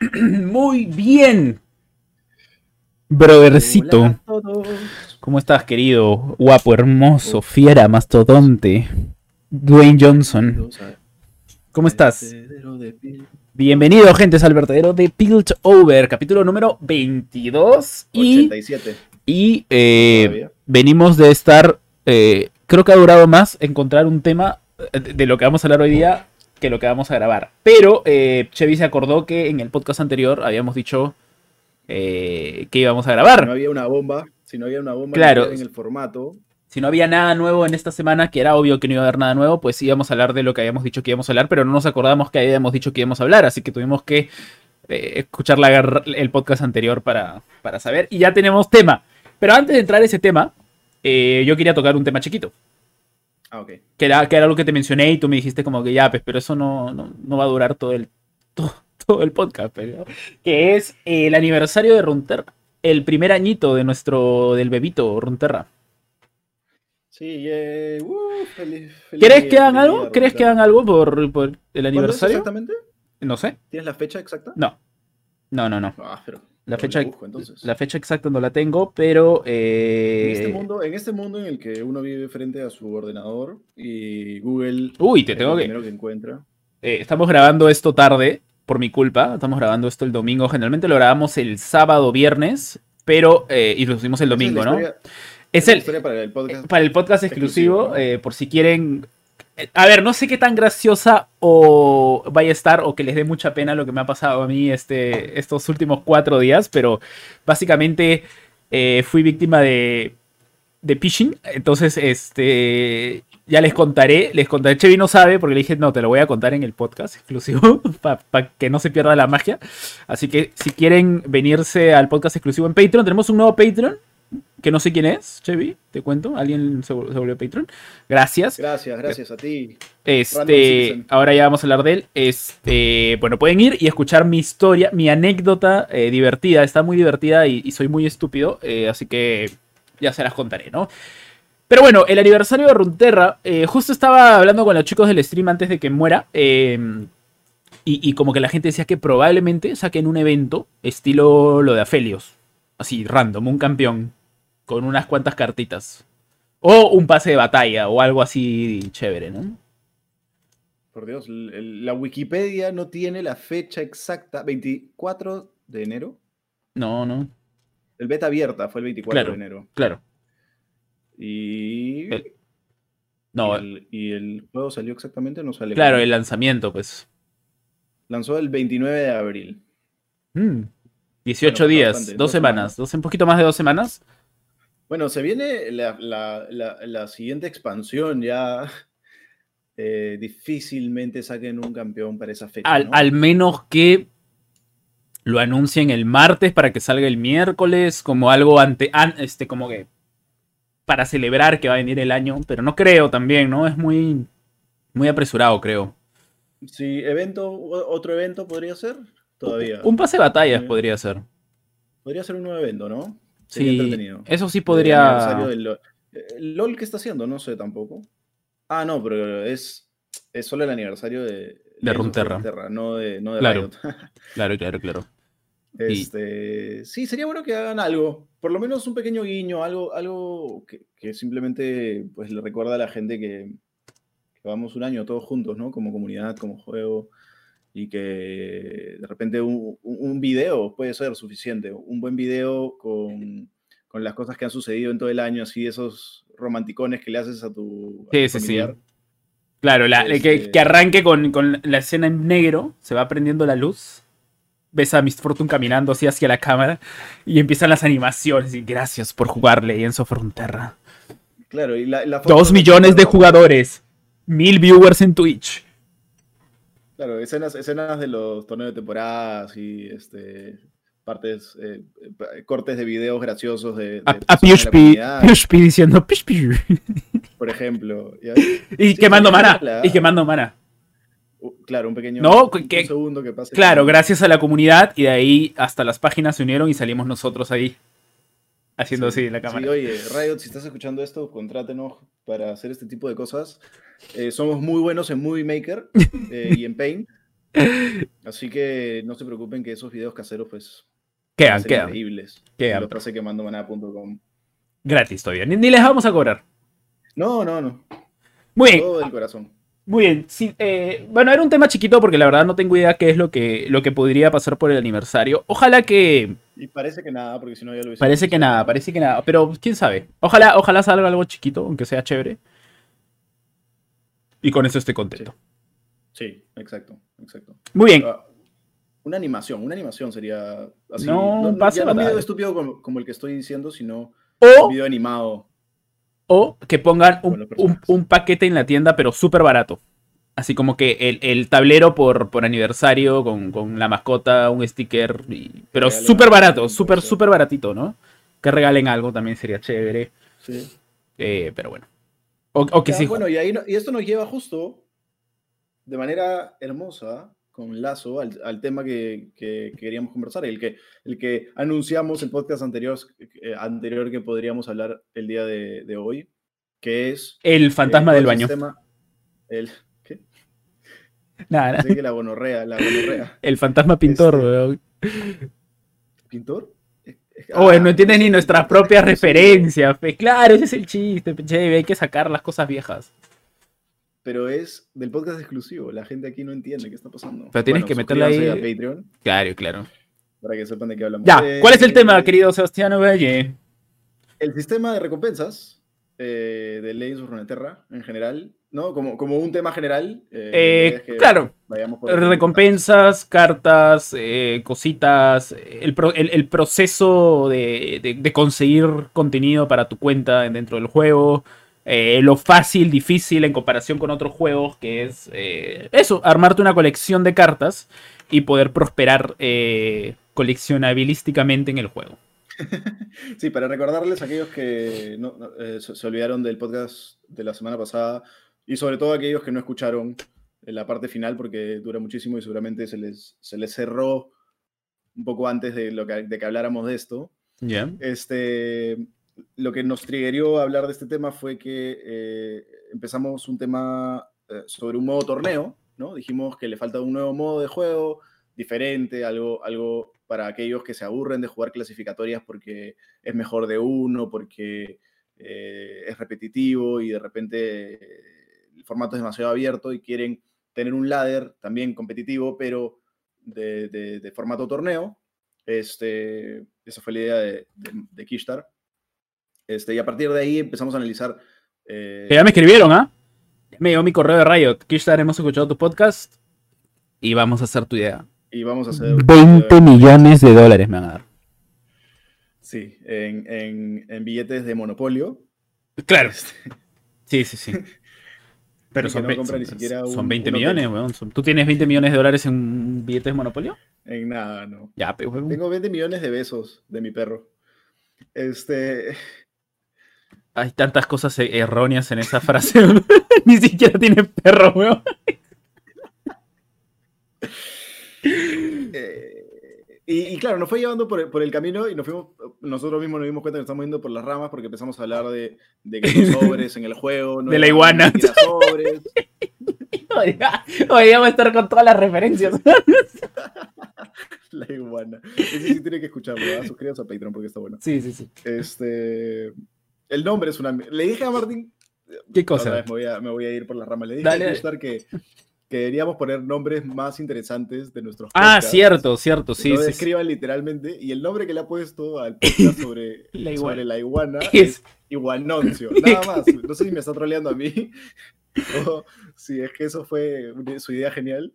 Muy bien. Brothercito. Todos. ¿Cómo estás, querido? Guapo, hermoso, fiera, mastodonte. Dwayne Johnson. ¿Cómo estás? Bienvenido, gente, al vertedero de Pilt Over, capítulo número 22. Y, 87. y eh, venimos de estar. eh, creo que ha durado más encontrar un tema eh, de de lo que vamos a hablar hoy día que lo que vamos a grabar. Pero eh, Chevy se acordó que en el podcast anterior habíamos dicho eh, que íbamos a grabar. Si no había una bomba, si no había una bomba Claro. en el formato, si no había nada nuevo en esta semana, que era obvio que no iba a haber nada nuevo, pues íbamos a hablar de lo que habíamos dicho que íbamos a hablar, pero no nos acordamos que habíamos dicho que íbamos a hablar, así que tuvimos que eh, escuchar la el podcast anterior para, para saber. Y ya tenemos tema. Pero antes de entrar a ese tema, yo quería tocar un tema chiquito, ah, ok. que era, que era lo que te mencioné y tú me dijiste como que ya, pues, pero eso no, no, no va a durar todo el, todo, todo el podcast, pero, que es el aniversario de Runterra, el primer añito de nuestro, del bebito Runterra. Sí, eh, uh, feliz, feliz ¿Crees que hagan algo? ¿Crees que hagan algo por, por el ¿Cuándo es aniversario? exactamente? No sé. ¿Tienes la fecha exacta? No. No, no, no. Ah, pero La fecha, la exacta no la tengo, pero eh, En este, mundo, en este mundo en el que uno vive frente a su ordenador y Google Uy, te es tengo que... encuentra. eh, estamos grabando esto tarde, por mi culpa. Estamos grabando esto el domingo. Generalmente lo grabamos el sábado, viernes, pero... eh, y lo subimos el domingo, ¿no? es el... para el podcast. Para el podcast exclusivo, Exclusivo, ¿no? eh, por si quieren... A ver, no sé qué tan graciosa o vaya a estar o que les dé mucha pena lo que me ha pasado a mí este, estos últimos cuatro días, pero básicamente eh, fui víctima de, de phishing. Entonces, este, ya les contaré, les contaré. Chevy no sabe porque le dije, no, te lo voy a contar en el podcast exclusivo para que no se pierda la magia. Así que si quieren venirse al podcast exclusivo en Patreon, tenemos un nuevo Patreon que no sé quién es, Chevy, te cuento. Alguien se, vol- se volvió Patreon. Gracias. Gracias, gracias a ti. Este, ahora ya vamos a hablar de él. Este, bueno, pueden ir y escuchar mi historia, mi anécdota eh, divertida. Está muy divertida y, y soy muy estúpido, eh, así que ya se las contaré, ¿no? Pero bueno, el aniversario de Runterra, eh, justo estaba hablando con los chicos del stream antes de que muera. eh, y, y como que la gente decía que probablemente saquen un evento estilo lo de Afelios. Así, random, un campeón. Con unas cuantas cartitas. O un pase de batalla o algo así chévere, ¿no? Por Dios, la Wikipedia no tiene la fecha exacta. 24 de enero. No, no. El beta abierta fue el 24 Claro. de enero. Claro. Y, El- No, y, el, y el juego salió exactamente, no sale. claro, el lanzamiento, pues. Lanzó el 29 de abril. Mm. 18 Bueno, días, bastante, dos dos semanas, semanas. dos, un poquito más de dos semanas. Bueno, se viene la, la- la- la siguiente expansión ya. eh, difícilmente saquen un campeón para esa fecha. Al, ¿no? al menos que lo anuncien el martes para que salga el miércoles, como algo ante, an- este, como que para celebrar que va a venir el año, pero no creo también, ¿no? Es muy, muy apresurado, creo. Sí, evento, otro evento podría ser. Todavía. Un pase de batallas podría ser. Podría ser un nuevo evento, ¿no? Sería Sí, entretenido. eso sí podría. LOL. Eh, LOL, ¿qué está haciendo? No sé tampoco. Ah, no, pero es, es solo el aniversario de, of Runeterra. no de, no de Claro. Riot. Claro, claro, claro. Y- Este, sí, sería bueno que hagan algo, por lo menos un pequeño guiño, algo, algo que, que simplemente pues, le recuerda a la gente que, que vamos un año todos juntos, ¿no? Como comunidad, como juego, y que de repente un, video puede ser suficiente, un buen video con, con las cosas que han sucedido en todo el año, así esos romanticones que le haces a tu, a Sí, tu sí, sí. Claro, la- que, Este- que arranque con, con la escena en negro, se va prendiendo la luz, ves a Miss Fortune caminando así hacia la cámara y empiezan las animaciones y gracias por jugarle Enzo Frontera. Claro, y la, la foto Dos millones de jugadores, mil viewers en Twitch. Claro, escenas, escenas de los torneos de temporadas y este, partes, eh, eh, cortes de videos graciosos de, de A, a Piushpi, Piushpi diciendo pish. por ejemplo. ¿ya? y Sí, quemando mana, la- y quemando mana. Uh, Claro, un pequeño No, un que- segundo que pase. Claro, gracias a la comunidad y de ahí hasta las páginas se unieron y salimos nosotros ahí haciendo Sí, así la sí, cámara. oye, Riot, si estás escuchando esto, contrátenos para hacer este tipo de cosas. Eh, somos muy buenos en Movie Maker eh, y en Paint. Así que no se preocupen que esos videos caseros, pues. Quedan, quedan. Increíbles. Quedan. Lo pasé quemando maná.com. Gratis todavía. Ni, ni les vamos a cobrar. No, no, no. Muy bien. Todo del corazón. Muy bien. Sí, eh, bueno, era un tema chiquito porque la verdad no tengo idea qué es lo que, lo que podría pasar por el aniversario. Ojalá que. Y parece que nada, porque si no ya lo hice. Parece que nada, parece que nada. Pero quién sabe. Ojalá, ojalá salga algo chiquito, aunque sea chévere. Y con eso estoy contento. Sí, exacto, exacto. Muy bien. Ah, una animación, una animación sería así. No, ya no un video estúpido como, como el que estoy diciendo, sino O, un video animado. O que pongan un, un- paquete en la tienda, pero súper barato. Así como que el, el tablero por, por aniversario con, con la mascota, un sticker. y- pero súper barato, súper, súper baratito, ¿no? Que regalen algo también sería chévere. Sí. Eh, pero bueno. O, o que Ya, sí. Bueno, y, ahí no- y esto nos lleva justo de manera hermosa, con lazo, al, al tema que, que queríamos conversar, el que, el que anunciamos el podcast anterior, eh, anterior que podríamos hablar el día de, de hoy, que es... El fantasma eh, del baño. sistema- el, ¿qué? Nada, que la gonorrea, la gonorrea. El fantasma pintor, Este-. ¿Pintor? Es- es- Oh, ah, no entiendes ni es- nuestras es- propias referencias. Claro, ese es el chiste, Hay que sacar las cosas viejas. Pero es del podcast exclusivo. La gente aquí no entiende qué está pasando. Pero tienes que meterle ahí- a Patreon Claro, claro. para que sepan de qué hablamos. Ya, Eh, ¿cuál es el tema, querido Sebastián Ovalle? El sistema de recompensas eh, de Legends of Runeterra en general, ¿no? Como, como un tema general. eh, Eh, claro, recompensas, cartas, eh, cositas, el, pro- el- el proceso de, de- de conseguir contenido para tu cuenta dentro del juego, eh, lo fácil, difícil en comparación con otros juegos, que es eh, eso, armarte una colección de cartas y poder prosperar eh, coleccionabilísticamente en el juego. Sí, para recordarles a aquellos que no- no, eh, se, olvidaron del podcast de la semana pasada y sobre todo a aquellos que no escucharon en la parte final porque dura muchísimo y seguramente se les, se les cerró un poco antes de, lo que, de que habláramos de esto. Este, lo que nos triggerió a hablar de este tema fue que eh, empezamos un tema eh, sobre un modo torneo, ¿no? Dijimos que le falta un nuevo modo de juego, diferente, algo, algo para aquellos que se aburren de jugar clasificatorias porque es mejor de uno, porque eh, es repetitivo y de repente el formato es demasiado abierto y quieren tener un ladder también competitivo, pero de formato torneo. Este, esa fue la idea de, de, de Kishtar. Este, y a partir de ahí empezamos a analizar. eh, Que ya me escribieron, ¿ah? Me llegó mi correo de Riot. Kishtar, hemos escuchado tu podcast y vamos a hacer tu idea. y vamos a hacer. 20 millones de dólares me van a dar. Sí, en, en- en billetes de monopolio. Claro. Este, Sí, sí, sí. Pero son, no son- siquiera son un- 20 un hotel. millones, weón. ¿Tú tienes 20 millones de dólares en billetes de Monopolio? en nada, no. Ya, pero. Tengo 20 millones de besos de mi perro. Este. Hay tantas cosas e- erróneas en esa frase. Ni siquiera tiene perro, weón. eh, y, y claro, nos fue llevando por el, por el camino y nos fuimos, nosotros mismos nos dimos cuenta que nos estamos yendo por las ramas porque empezamos a hablar de, de que los sobres en el juego. No De la iguana. sobres. Hoy vamos a estar con todas las referencias. La iguana. Ese sí tiene que escucharlo, ¿verdad? Suscríbanse a Patreon porque está bueno. Sí, sí, sí. Este. El nombre es una. Le dije a Martín. ¿Qué cosa? vez me voy a, me voy a ir por las ramas. Le dije Dale, a. Gustar que, que deberíamos poner nombres más interesantes de nuestros Ah, podcasts. cierto, cierto, sí, no sí, literalmente. Y el nombre que le ha puesto al podcast sobre La la iguana. la Es- es Iguanoncio. Nada más. No sé si me está troleando a mí o si es que eso fue su idea genial.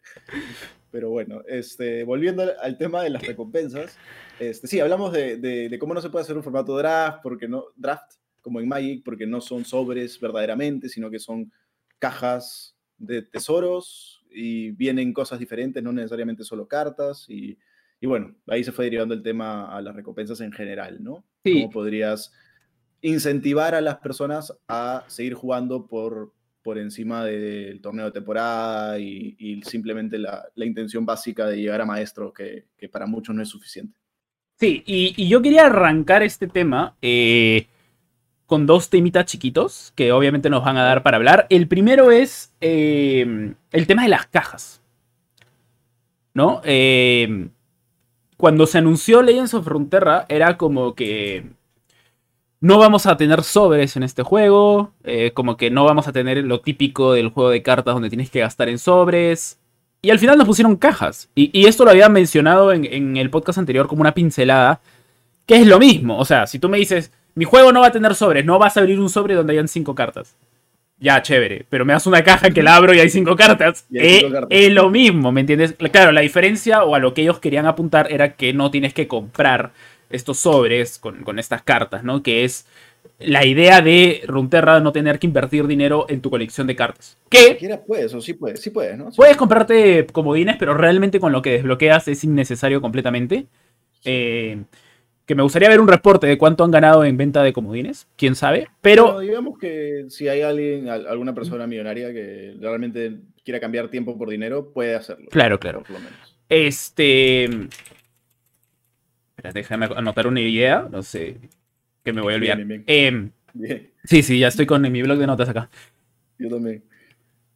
Pero bueno, este, volviendo al- al tema de las recompensas. Este, sí, hablamos de, de- de cómo no se puede hacer un formato draft, porque no, draft, como en Magic, porque no son sobres verdaderamente, sino que son cajas de tesoros y vienen cosas diferentes, no necesariamente solo cartas. Y, y bueno, ahí se fue derivando el tema a las recompensas en general, ¿no? Sí. Cómo podrías incentivar a las personas a seguir jugando por, por encima del torneo de temporada y, y simplemente la, la intención básica de llegar a maestro, que, que para muchos no es suficiente. Sí, y, y yo quería arrancar este tema eh, con dos temitas chiquitos que obviamente nos van a dar para hablar. El primero es eh, el tema de las cajas. ¿no? Eh, cuando se anunció Legends of Runeterra era como que no vamos a tener sobres en este juego, eh, como que no vamos a tener lo típico del juego de cartas donde tienes que gastar en sobres. Y al final nos pusieron cajas. Y, esto lo había mencionado en, en, el podcast anterior como una pincelada, que es lo mismo. O sea, si tú me dices, mi juego no va a tener sobres, no vas a abrir un sobre donde hayan cinco cartas ya, chévere. Pero me das una caja que la abro y hay cinco cartas. Eh, es, lo mismo, ¿me entiendes? Claro, la diferencia o a lo que ellos querían apuntar era que no tienes que comprar estos sobres con, estas cartas, ¿no? Que es la idea de Runterra no tener que invertir dinero en tu colección de cartas. ¿Qué? puedes, o sí puedes, sí puedes, ¿no? puedes comprarte comodines, pero realmente con lo que desbloqueas es innecesario completamente. Eh, que me gustaría ver un reporte de cuánto han ganado en venta de comodines, quién sabe, pero... digamos que si hay alguien, alguna persona millonaria que realmente quiera cambiar tiempo por dinero, puede hacerlo. Claro, claro. Este... Espera, déjame anotar una idea, no sé, que me voy a olvidar. Em, bien, Sí, sí, ya estoy con mi blog de notas acá. Yo también.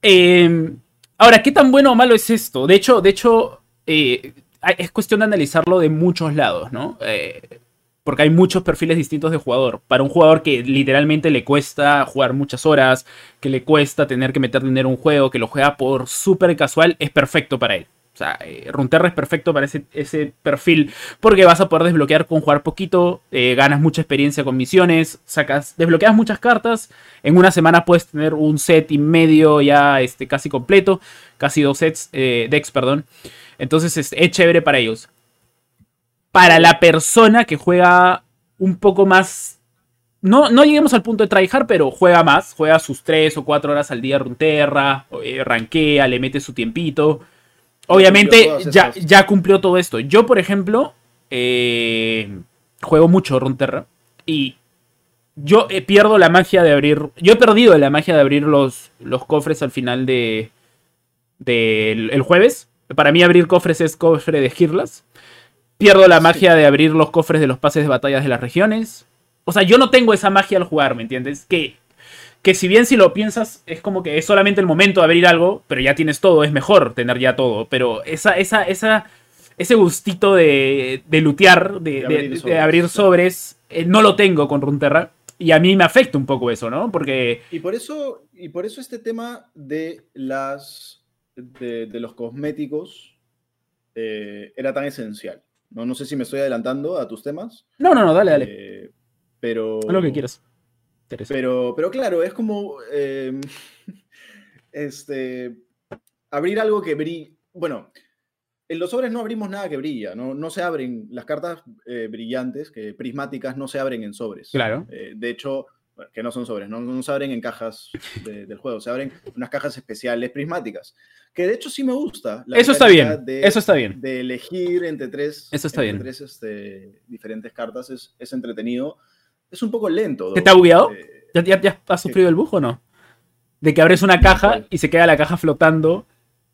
Em, ahora, ¿qué tan bueno o malo es esto? De hecho, de hecho, eh, es cuestión de analizarlo de muchos lados, ¿no? Eh, porque hay muchos perfiles distintos de jugador. Para un jugador que literalmente le cuesta jugar muchas horas, que le cuesta tener que meter dinero en un juego, que lo juega por súper casual, es perfecto para él. O sea, eh, Runterra es perfecto para ese, perfil porque vas a poder desbloquear con jugar poquito, eh, ganas mucha experiencia con misiones, sacas, desbloqueas muchas cartas, en una semana puedes tener un set y medio ya este, casi completo, casi dos sets, eh, decks, perdón. Entonces es, es chévere para ellos. Para la persona que juega un poco más no, no, lleguemos al punto de tryhard, pero juega más. Juega sus 3 o 4 horas al día Runterra, eh, rankea, le mete su tiempito. Obviamente ya, ya, cumplió todo esto. Yo, por ejemplo, eh, juego mucho Runterra y yo eh, pierdo la magia de abrir. Yo he perdido la magia de abrir los, los cofres al final de, el jueves. Para mí abrir cofres es cofre de Girlas. Pierdo la magia de abrir los cofres de los pases de batallas de las regiones. O sea, yo no tengo esa magia al jugar, ¿me entiendes? Que, que si bien si lo piensas, es como que es solamente el momento de abrir algo, pero ya tienes todo, es mejor tener ya todo. Pero esa, esa, esa, ese gustito de, de lutear, de, abrir sobres, eh, no lo tengo con Runterra. Y a mí me afecta un poco eso, ¿no? Porque. Y por eso, y por eso este tema de las de, los cosméticos eh, era tan esencial. ¿No? no sé si me estoy adelantando a tus temas. No, no, no, dale, dale. Eh, pero. lo que quieras. Pero, pero claro, es como. Em, este. Abrir algo que brilla. Bueno, en los sobres no abrimos nada que brilla, no, no se abren las cartas eh, brillantes, que prismáticas, no se abren en sobres. Claro. de hecho, que no son sobres, no, se abren en cajas del juego, se abren unas cajas especiales prismáticas. Que de hecho sí me gusta. eso está bien. eso está bien. De elegir entre tres, eso está bien. tres este, diferentes cartas es, es, entretenido. Es un poco lento. ¿Te, te ha bugueado? Eh, ¿Ya, ya, has sufrido el bujo o no? De que abres una caja y se queda la caja flotando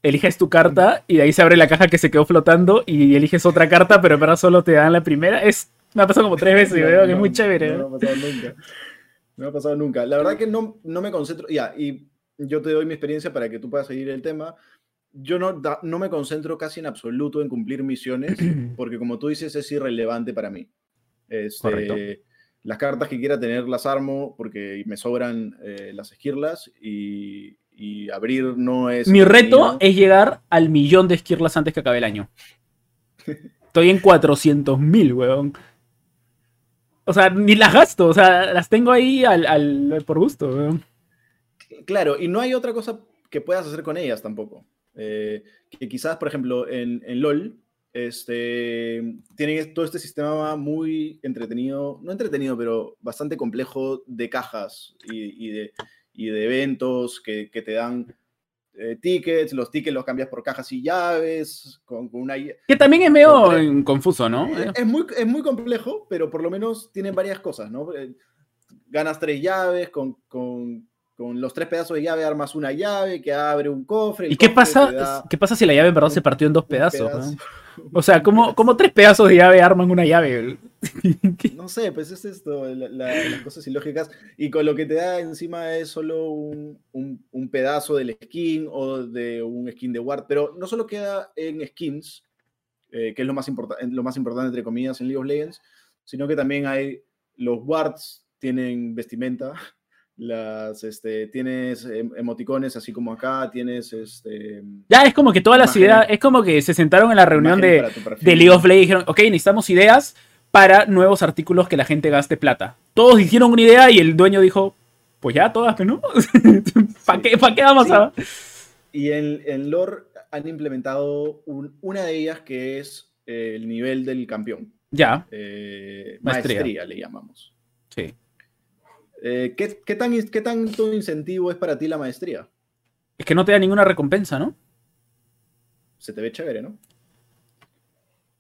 eliges tu carta y de ahí se abre la caja que se quedó flotando y eliges otra carta, pero para solo te dan la primera. Es, me ha pasado como tres veces y veo que es muy chévere. No, me ha pasado nunca. No me ha pasado nunca. La verdad que no, no me concentro. Ya, y yo te doy mi experiencia para que tú puedas seguir el tema. Yo no, no me concentro casi en absoluto en cumplir misiones, porque como tú dices, es irrelevante para mí. Este, las cartas que quiera tener las armo porque me sobran eh, las esquirlas y, y, abrir no es... Mi reto es llegar al millón de esquirlas antes que acabe el año. Estoy en 400 mil, weón. O sea, ni las gasto, o sea, las tengo ahí al, por gusto. Claro, y no hay otra cosa que puedas hacer con ellas tampoco. Eh, que quizás, por ejemplo, en, LOL, este, tienen todo este sistema muy entretenido, no entretenido, pero bastante complejo de cajas y, de, de, eventos que, te dan eh, tickets, los tickets los cambias por cajas y llaves, con, una... Que también es medio confuso, ¿no? Es, muy, es muy complejo, pero por lo menos tienen varias cosas, ¿no? Eh, ganas tres llaves con con los tres pedazos de llave armas una llave que abre un cofre. ¿Y qué pasa, qué pasa si la llave en verdad se partió en dos pedazos? O sea, como, como tres pedazos de llave arman una llave. No sé, pues es esto, las cosas ilógicas. Y con lo que te da encima es solo un, pedazo del skin o de un skin de Ward. Pero no solo queda en skins, eh, que es lo más, lo más importante, entre comillas, en League of Legends, sino que también hay los Wards, tienen vestimenta, las, este, tienes em, emoticones así como acá, tienes este... Ya, es como que todas las ideas, es como que se sentaron en la reunión de, de, League of Legends y dijeron, ok, necesitamos ideas para nuevos artículos que la gente gaste plata. Todos hicieron una idea y el dueño dijo, pues ya, todas, ¿no? ¿Para qué, qué, vamos a...? Y en, en lore han implementado una de ellas que es el nivel del campeón. Ya. Eh, maestría. le llamamos. Sí. Eh, ¿qué, qué, tan, ¿Qué tanto incentivo es para ti la maestría? Es que no te da ninguna recompensa, ¿no? Se te ve chévere, ¿no?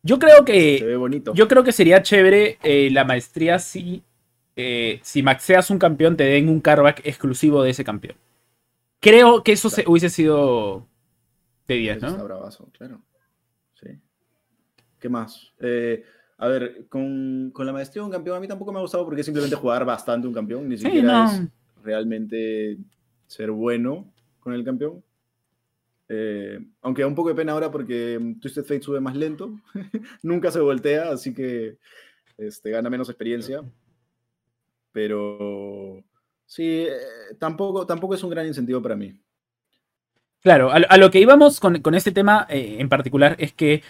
Yo creo que. Se ve bonito. Yo creo que sería chévere eh, la maestría si. Eh, si maxeas un campeón, te den un carback exclusivo de ese campeón. Creo que eso se, hubiese sido de 10, ¿no? Está bravazo, claro. Sí. ¿Qué más? Eh, a ver, con, la maestría de un campeón a mí tampoco me ha gustado porque es simplemente jugar bastante un campeón, ni siquiera es realmente ser bueno con el campeón. Eh, aunque da un poco de pena ahora porque Twisted Fate sube más lento, nunca se voltea, así que este, gana menos experiencia. Pero sí, eh, tampoco, tampoco es un gran incentivo para mí. Claro, a, lo que íbamos con, este tema eh, en particular es que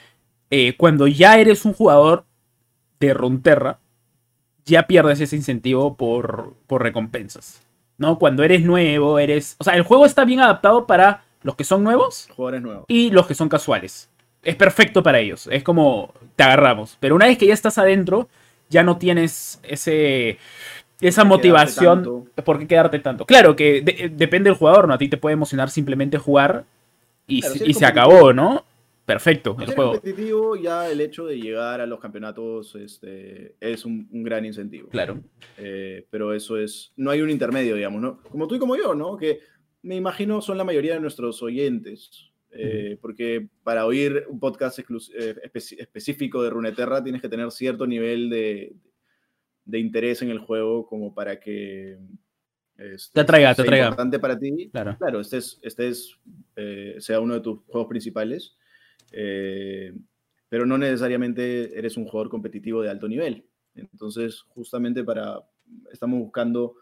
cuando ya eres un jugador de Runterra, ya pierdes ese incentivo por, por recompensas. ¿No? Cuando eres nuevo, eres. O sea, el juego está bien adaptado para los que son nuevos. Jugadores nuevos. Y los que son casuales. Es perfecto para ellos. Es como te agarramos. Pero una vez que ya estás adentro, ya no tienes ese. Esa motivación. ¿Por qué quedarte tanto? Claro que depende del jugador, ¿no? A ti te puede emocionar simplemente jugar y, y se acabó, ¿no? perfecto el juego. competitivo, ya el hecho de llegar a los campeonatos este, es un, gran incentivo. Claro. Eh, pero eso es, no hay un intermedio, digamos, ¿no? Como tú y como yo, ¿no? Que me imagino son la mayoría de nuestros oyentes. Eh, porque para oír un podcast eh, específico de Runeterra tienes que tener cierto nivel de, de interés en el juego como para que este, te atraiga, te atraiga. importante para ti. Claro, claro este, es, este es, sea uno de tus juegos principales. Eh, pero no necesariamente eres un jugador competitivo de alto nivel. Entonces, justamente para, estamos buscando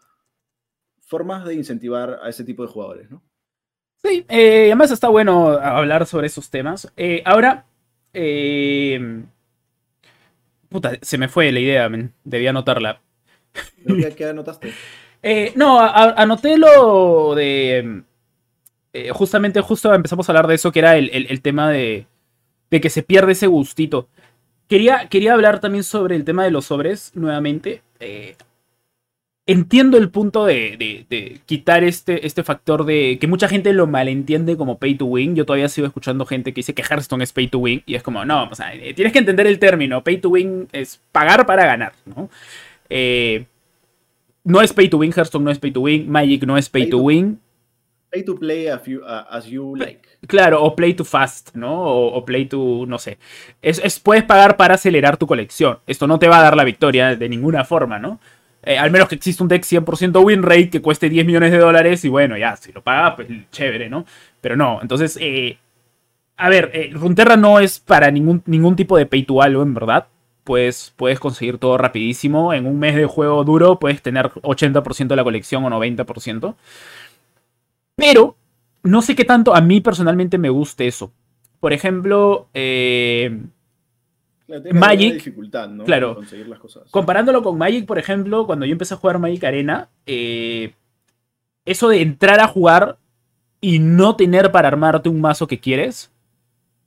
formas de incentivar a ese tipo de jugadores, ¿no? Sí, eh, además está bueno hablar sobre esos temas. Eh, ahora, puta, se me fue la idea, debía anotarla. ¿Qué, anotaste? no, anoté lo de... justamente, justo empezamos a hablar de eso, que era el tema de, de que se pierde ese gustito. Quería, quería hablar también sobre el tema de los sobres nuevamente. Entiendo el punto de, quitar este, este factor de que mucha gente lo malentiende como pay to win. Yo todavía sigo escuchando gente que dice que Hearthstone es pay to win y es como, no, o sea, eh, tienes que entender el término. Pay to win es pagar para ganar, ¿no? Eh, no es pay to win, Hearthstone no es pay to win, Magic no es pay, to, win. Pay to play as you, like. Claro, o play to fast, ¿no? O, play to, no sé. Es, puedes pagar para acelerar tu colección. Esto no te va a dar la victoria de ninguna forma, ¿no? Eh, al menos que exista un deck 100% win rate que cueste 10 millones de dólares y bueno, ya, si lo pagas, pues chévere, ¿no? Pero no, entonces, eh, a ver, eh, Runterra no es para ningún, ningún tipo de pay to algo, en verdad. Pues puedes conseguir todo rapidísimo. En un mes de juego duro puedes tener 80% de la colección o 90%. Pero no sé qué tanto a mí personalmente me guste eso. Por ejemplo, eh, Magic. Dificultad, ¿no? Claro. Comparándolo con Magic, por ejemplo, cuando yo empecé a jugar Magic Arena, eh, eso de entrar a jugar y no tener para armarte un mazo que quieres,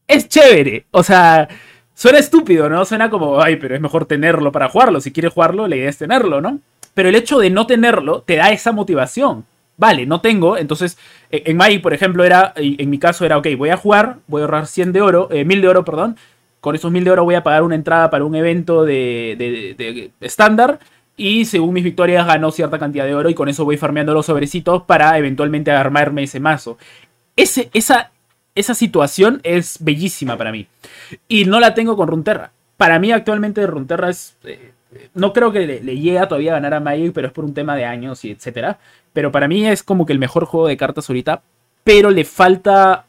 es chévere. O sea, suena estúpido, ¿no? Suena como, ay, pero es mejor tenerlo para jugarlo. Si quieres jugarlo, la idea es tenerlo, ¿no? Pero el hecho de no tenerlo te da esa motivación vale, no tengo. Entonces, e, en Magic, por ejemplo, era, en mi caso era, ok, voy a jugar, voy a ahorrar 100 de oro, eh, 1000 de oro, perdón. Con esos 1000 de oro voy a pagar una entrada para un evento de estándar. y según mis victorias ganó cierta cantidad de oro y con eso voy farmeando los sobrecitos para eventualmente armarme ese mazo. esa, esa situación es bellísima para mí. Y no la tengo con Runterra para mí actualmente Runeterra es... eh, no creo que le, le llegue todavía a ganar a Magic, pero es por un tema de años y etcétera. Pero para mí es como que el mejor juego de cartas ahorita, pero le falta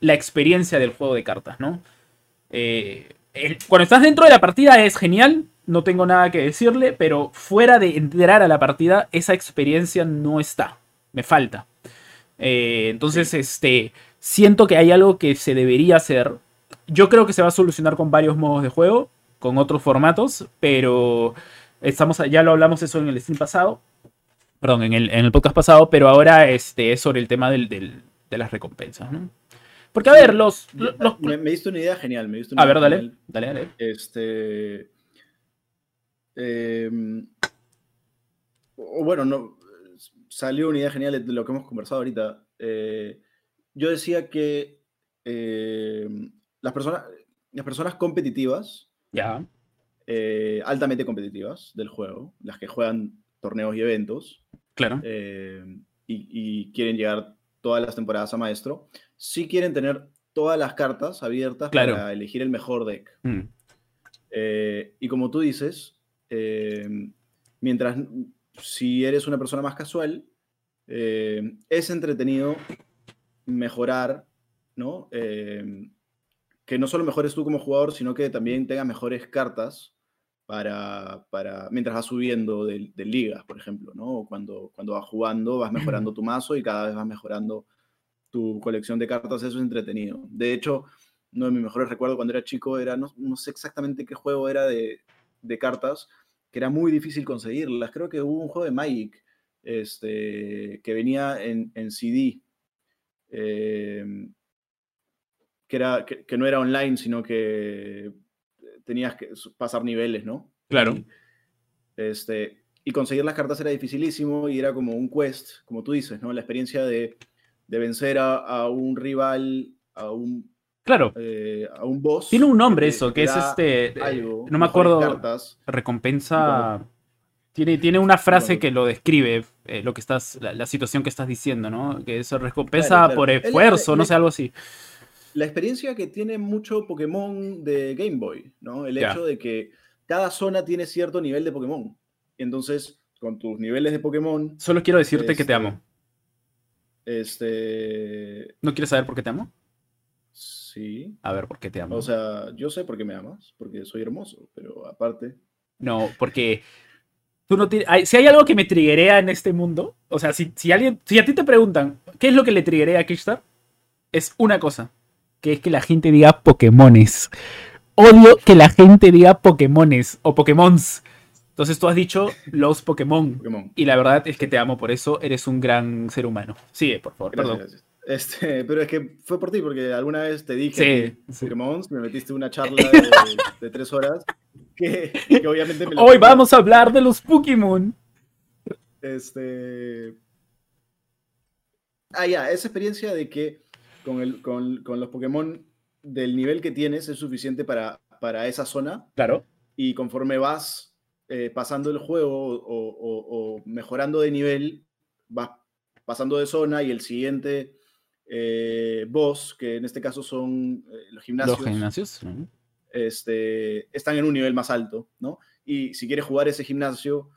la experiencia del juego de cartas, ¿no? Eh, el- cuando estás dentro de la partida es genial, no tengo nada que decirle, pero fuera de entrar a la partida, esa experiencia no está, me falta. Eh, entonces, este, siento que hay algo que se debería hacer. Yo creo que se va a solucionar con varios modos de juego, con otros formatos, pero estamos, ya lo hablamos eso en el stream pasado, perdón, en el, en el podcast pasado, pero ahora este, es sobre el tema del- del- de las recompensas, ¿no? Porque, a ver, los... los- los- Me, me diste una idea genial. Me diste una a ver, dale, genial. dale, dale. Este. o bueno, no. Salió una idea genial de lo que hemos conversado ahorita. Eh, yo decía que em, las, personas, las personas competitivas, Ya, eh, altamente competitivas del juego, las que juegan torneos y eventos, claro. eh, y, y quieren llegar todas las temporadas a maestro, sí quieren tener todas las cartas abiertas Claro. para elegir el mejor deck. Mm, Eh, y como tú dices, eh, mientras si eres una persona más casual, eh, es entretenido mejorar, ¿no? Que no solo mejores tú como jugador, sino que también tengas mejores cartas para, para mientras vas subiendo de, de ligas, por ejemplo, ¿no? Cuando, cuando vas jugando, vas mejorando tu mazo y cada vez vas mejorando tu colección de cartas, eso es entretenido. De hecho, uno de mis mejores recuerdos cuando era chico era, no, no sé exactamente qué juego era de, de cartas, que era muy difícil conseguirlas. Creo que hubo un juego de Magic este, que venía en, en CD, eh, que, era, que, que no era online, sino que tenías que pasar niveles, ¿no? Claro. Y, este, y conseguir las cartas era dificilísimo y era como un quest, como tú dices, ¿no? La experiencia de, de vencer a, a un rival, a un, Claro. eh, a un boss. Tiene un nombre te- eso, que es este. eh, algo, no me acuerdo. cartas. Recompensa. Tiene, tiene una frase que lo describe, eh, lo que estás, la, la situación que estás diciendo, ¿no? Que es recompensa Claro, claro. por esfuerzo, no sé, algo así. La experiencia que tiene mucho Pokémon de Game Boy, ¿no? El hecho de que cada zona tiene cierto nivel de Pokémon. Entonces, con tus niveles de Pokémon, Solo quiero decirte que Este- te amo. este. ¿No quieres saber por qué te amo? Sí. A ver, ¿por qué te amo? O sea, yo sé por qué me amas, porque soy hermoso, pero aparte. No, porque tú no hay- si hay algo que me triguea en este mundo, o sea, si, si alguien, si a ti te preguntan qué es lo que le triguea a Kickstar, es una cosa, que es que la gente diga Pokémones. Odio que la gente diga Pokémones o Pokémons. Entonces tú has dicho los Pokémon. Pokémon. Y la verdad es que te amo por eso, eres un gran ser humano. Sigue, por favor, Gracias, perdón. gracias. Este, pero es que fue por ti, porque alguna vez te dije Sí, que sí. Pokémon, me metiste una charla de, de tres horas, que, que obviamente me la Hoy vamos a hablar de los Pokémon. Este. Ah, ya, esa experiencia de que con, el, con, con los Pokémon del nivel que tienes es suficiente para, para esa zona Claro. y conforme vas eh, pasando el juego o, o- o mejorando de nivel, vas pasando de zona y el siguiente eh, boss, que en este caso son eh, los gimnasios, Los gimnasios. este, están en un nivel más alto, ¿no? Y si quieres jugar ese gimnasio,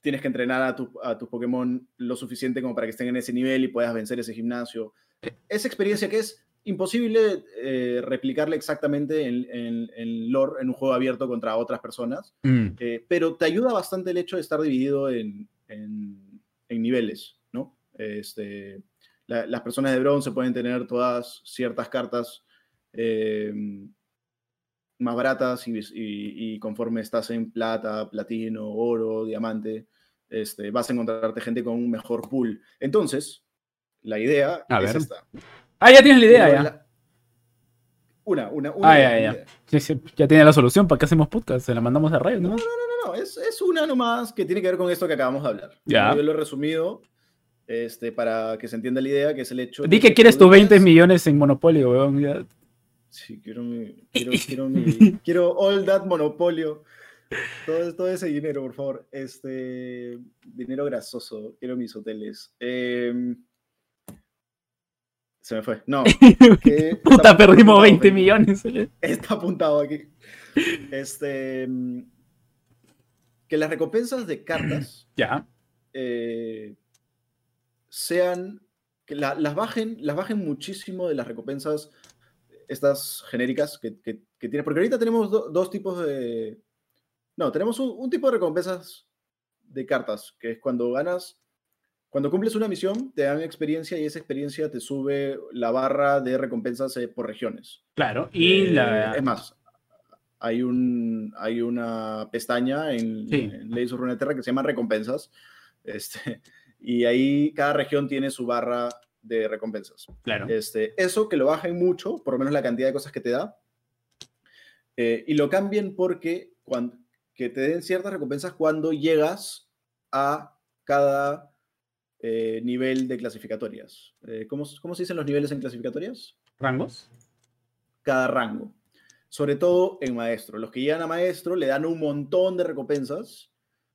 tienes que entrenar a, tu- a tus Pokémon lo suficiente como para que estén en ese nivel y puedas vencer ese gimnasio. Esa experiencia que es imposible eh, replicarla exactamente en, en- en lore, en un juego abierto contra otras personas, Mm, eh, pero te ayuda bastante el hecho de estar dividido en, niveles, ¿no? Este, la- las personas de bronce pueden tener todas ciertas cartas eh, más baratas y, y- y conforme estás en plata, platino, oro, diamante, este, vas a encontrarte gente con un mejor pool. Entonces, la idea A es ver. esta. Ah, ya tienes la idea, ya. La- Una, una, una. Ah, ya, ya. idea. Sí, sí, ya tiene la solución. ¿Para qué hacemos podcast? Se la mandamos a radio, ¿no? No, no, es, es una nomás que tiene que ver con esto que acabamos de hablar. Ya. Yo lo he resumido este, para que se entienda la idea, que es el hecho. Di que quieres tus 20 dejas- millones en Monopolio, weón. ya. Sí, quiero mi. Quiero, quiero mi. Quiero all that monopolio. Todo, todo ese dinero, por favor. Este. Dinero grasoso. Quiero mis hoteles. Em, se me fue. No. que Puta, perdimos apuntado, 20 Felipe. millones. Está apuntado aquí. Este, mm, que las recompensas de cartas Ya. eh, sean, que la- las, bajen, las bajen muchísimo de las recompensas estas genéricas que, que, que tienes, porque ahorita tenemos do- dos tipos de... No, tenemos un, un tipo de recompensas de cartas, que es cuando ganas, cuando cumples una misión, te dan experiencia y esa experiencia te sube la barra de recompensas eh, por regiones. Claro. Y Eh, la. Es más, hay, un, hay una pestaña en, Sí. en Leyes of Runeterra que se llama recompensas. Este, y ahí cada región tiene su barra de recompensas. Claro. Este, eso que lo bajen mucho, por lo menos la cantidad de cosas que te da, eh, y lo cambien porque cuando, que te den ciertas recompensas cuando llegas a cada eh, nivel de clasificatorias. Eh, ¿cómo, ¿Cómo se dicen los niveles en clasificatorias? ¿Rangos? cada rango. Sobre todo en maestro. Los que llegan a maestro le dan un montón de recompensas,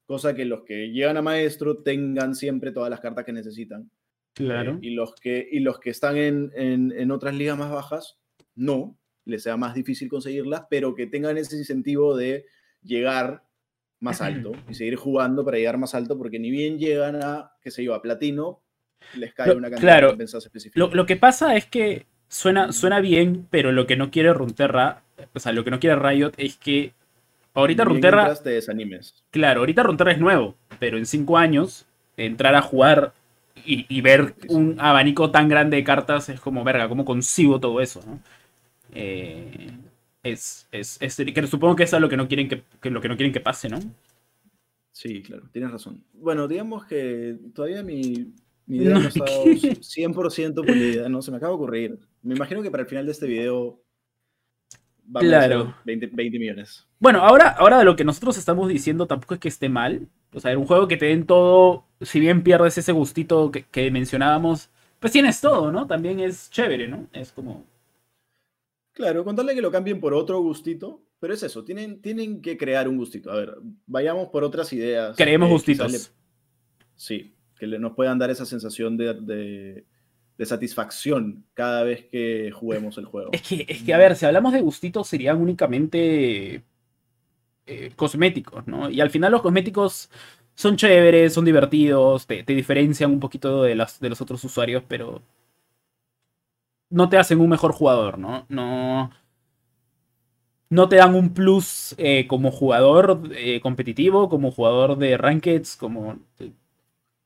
cosa que los que llegan a maestro tengan siempre todas las cartas que necesitan. Claro. Eh, y, los que, y los que están en, en- en otras ligas más bajas, no, les sea más difícil conseguirlas, pero que tengan ese incentivo de llegar más alto y seguir jugando para llegar más alto, porque ni bien llegan a, qué sé yo, a platino, les cae Lo- una cantidad claro, de recompensas específicas. Lo, lo que pasa es que suena, suena bien, pero lo que no quiere Runterra, o sea, lo que no quiere Riot es que ahorita Runterra, entras, te desanimes. claro, ahorita Runterra es nuevo, pero en cinco años entrar a jugar y, y ver Sí, sí. un abanico tan grande de cartas es como, verga, ¿cómo consigo todo eso? no? Eh, es, es, es- que supongo que eso es lo que no quieren que, que lo que no quieren que pase, ¿no? Sí, claro, tienes razón. Bueno, digamos que todavía mi, mi idea No, no, está ¿qué? 100% pulida, no se me acaba de ocurrir. Me imagino que para el final de este video va Claro. a ser 20, 20 millones. Bueno, ahora, ahora de lo que nosotros estamos diciendo tampoco es que esté mal. O sea, un juego que te den todo, si bien pierdes ese gustito que, que mencionábamos, pues tienes todo, ¿no? También es chévere, ¿no? Es como... Claro, contarle que lo cambien por otro gustito, pero es eso, tienen, tienen que crear un gustito. A ver, vayamos por otras ideas. Creemos que gustitos. le- sí, que le- nos puedan dar esa sensación de, de- de satisfacción cada vez que juguemos el juego. Es que, es que, a ver, si hablamos de gustitos serían únicamente eh, cosméticos, ¿no? Y al final los cosméticos son chéveres, son divertidos, te, te diferencian un poquito de, las, de los otros usuarios, pero no te hacen un mejor jugador, ¿no? No, no te dan un plus eh, como jugador eh, competitivo, como jugador de rankeds, como...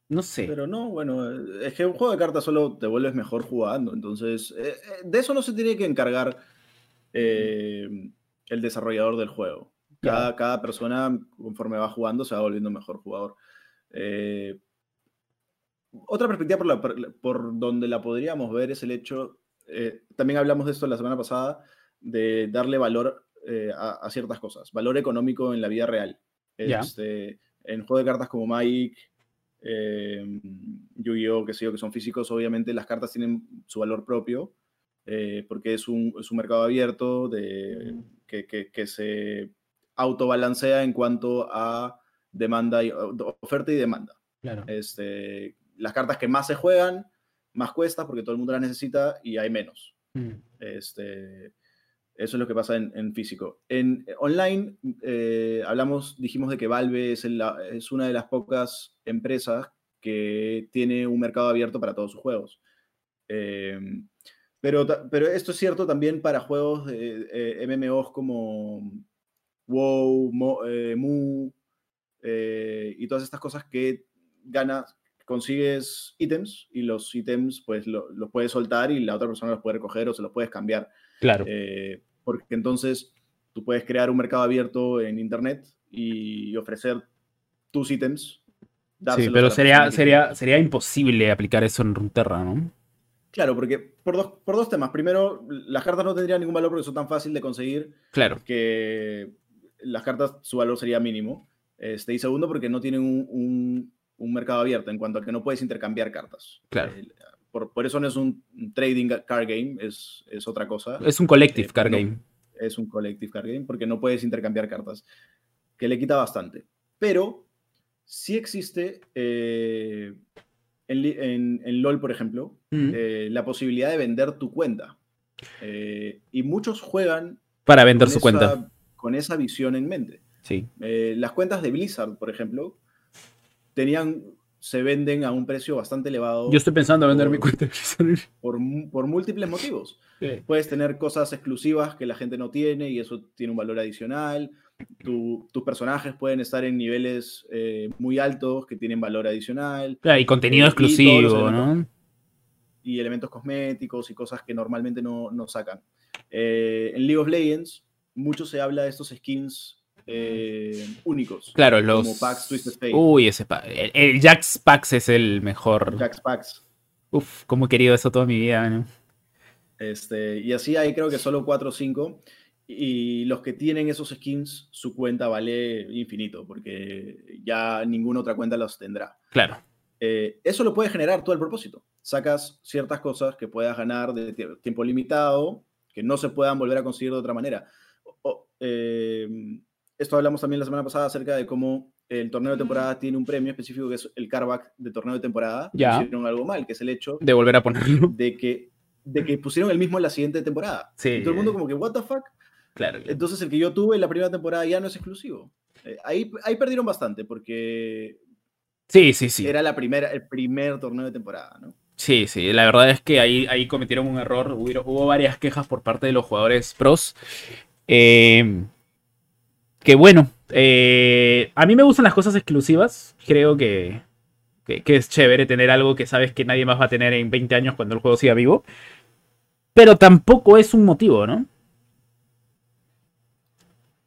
No sé. Pero no, bueno, es que un juego de cartas solo te vuelves mejor jugando. Entonces, eh, de eso no se tiene que encargar el desarrollador del juego. Cada, cada persona, conforme va jugando, se va volviendo mejor jugador. Otra perspectiva por, la- por- por donde la podríamos ver es el hecho, eh, también hablamos de esto la semana pasada, de darle valor eh, a, a ciertas cosas, valor económico en la vida real. Este, en juegos de cartas como Magic, eh, Yu-Gi-Oh, que sé yo, que son físicos, obviamente las cartas tienen su valor propio, eh, porque es un, es un mercado abierto de, que, que- que se autobalancea en cuanto a demanda y, oferta y demanda. Claro. Este, las cartas que más se juegan, más cuesta porque todo el mundo las necesita y hay menos. Mm. Este, eso es lo que pasa en, en físico. En eh, online, eh, hablamos, dijimos de que Valve es, el- la- es una de las pocas empresas que tiene un mercado abierto para todos sus juegos. Eh, pero, pero esto es cierto también para juegos eh, MMOs como WoW, Mo- eh, Mu y todas estas cosas que ganas, consigues ítems y los ítems pues lo- los puedes soltar y la otra persona los puede recoger o se los puedes cambiar. Claro. Eh, porque entonces tú puedes crear un mercado abierto en internet y ofrecer tus ítems. Sí, pero sería, sería, sería imposible aplicar eso en Runeterra, ¿no? Claro, porque por dos, por dos temas. Primero, las cartas no tendrían ningún valor porque son tan fácil de conseguir Claro. que las cartas, su valor sería mínimo. Este, y segundo, porque no tienen un, un- un mercado abierto en cuanto a que no puedes intercambiar cartas. Claro. Eh, por, por eso no es un trading card game, es, es otra cosa. Es un collective Eh, card no. game. es un collective card game porque no puedes intercambiar cartas, que le quita bastante. Pero sí existe eh, en, en- en LOL, por ejemplo, Mm. eh, la posibilidad de vender tu cuenta. Y muchos juegan Para vender su esa- cuenta. con esa visión en mente. Sí. Las cuentas de Blizzard, por ejemplo, tenían, se venden a un precio bastante elevado. Yo estoy pensando en vender por- mi cuenta. Por, por múltiples motivos. Sí. Puedes tener cosas exclusivas que la gente no tiene y eso tiene un valor adicional. Tu- tus personajes pueden estar en niveles eh, muy altos que tienen valor adicional. Claro, y contenido y exclusivo, elementos. ¿no? y elementos cosméticos y cosas que normalmente no, no sacan. Eh, en League of Legends, mucho se habla de estos skins eh, únicos. Claro, los. Como Pax Twisted Fate. Uy, ese. pa- El, el Jax Pax es el mejor. Jax Packs. Uf, cómo he querido eso toda mi vida. ¿no? Este, y así hay creo que solo 4 o 5. Y los que tienen esos skins, su cuenta vale infinito, porque ya ninguna otra cuenta los tendrá. Claro. Eh, eso lo puede generar todo el propósito. Sacas ciertas cosas que puedas ganar de tie- tiempo limitado, que no se puedan volver a conseguir de otra manera. O, eh, esto hablamos también la semana pasada acerca de cómo el torneo de temporada tiene un premio específico que es el carback de torneo de temporada. Ya. Hicieron algo mal, que es el hecho De volver a ponerlo. de que, de que pusieron el mismo en la siguiente temporada. Sí. Y todo el mundo como que, what the fuck? Claro. Entonces el que yo tuve en la primera temporada ya no es exclusivo. Eh, ahí, ahí perdieron bastante porque Sí, sí, sí. era la primera, el primer torneo de temporada, ¿no? Sí, sí, la verdad es que ahí, ahí cometieron un error. Hubo, hubo varias quejas por parte de los jugadores pros. Eh, que bueno, eh, a mí me gustan las cosas exclusivas. Creo que, que, es chévere tener algo que sabes que nadie más va a tener en 20 años cuando el juego siga vivo. Pero tampoco es un motivo, ¿no?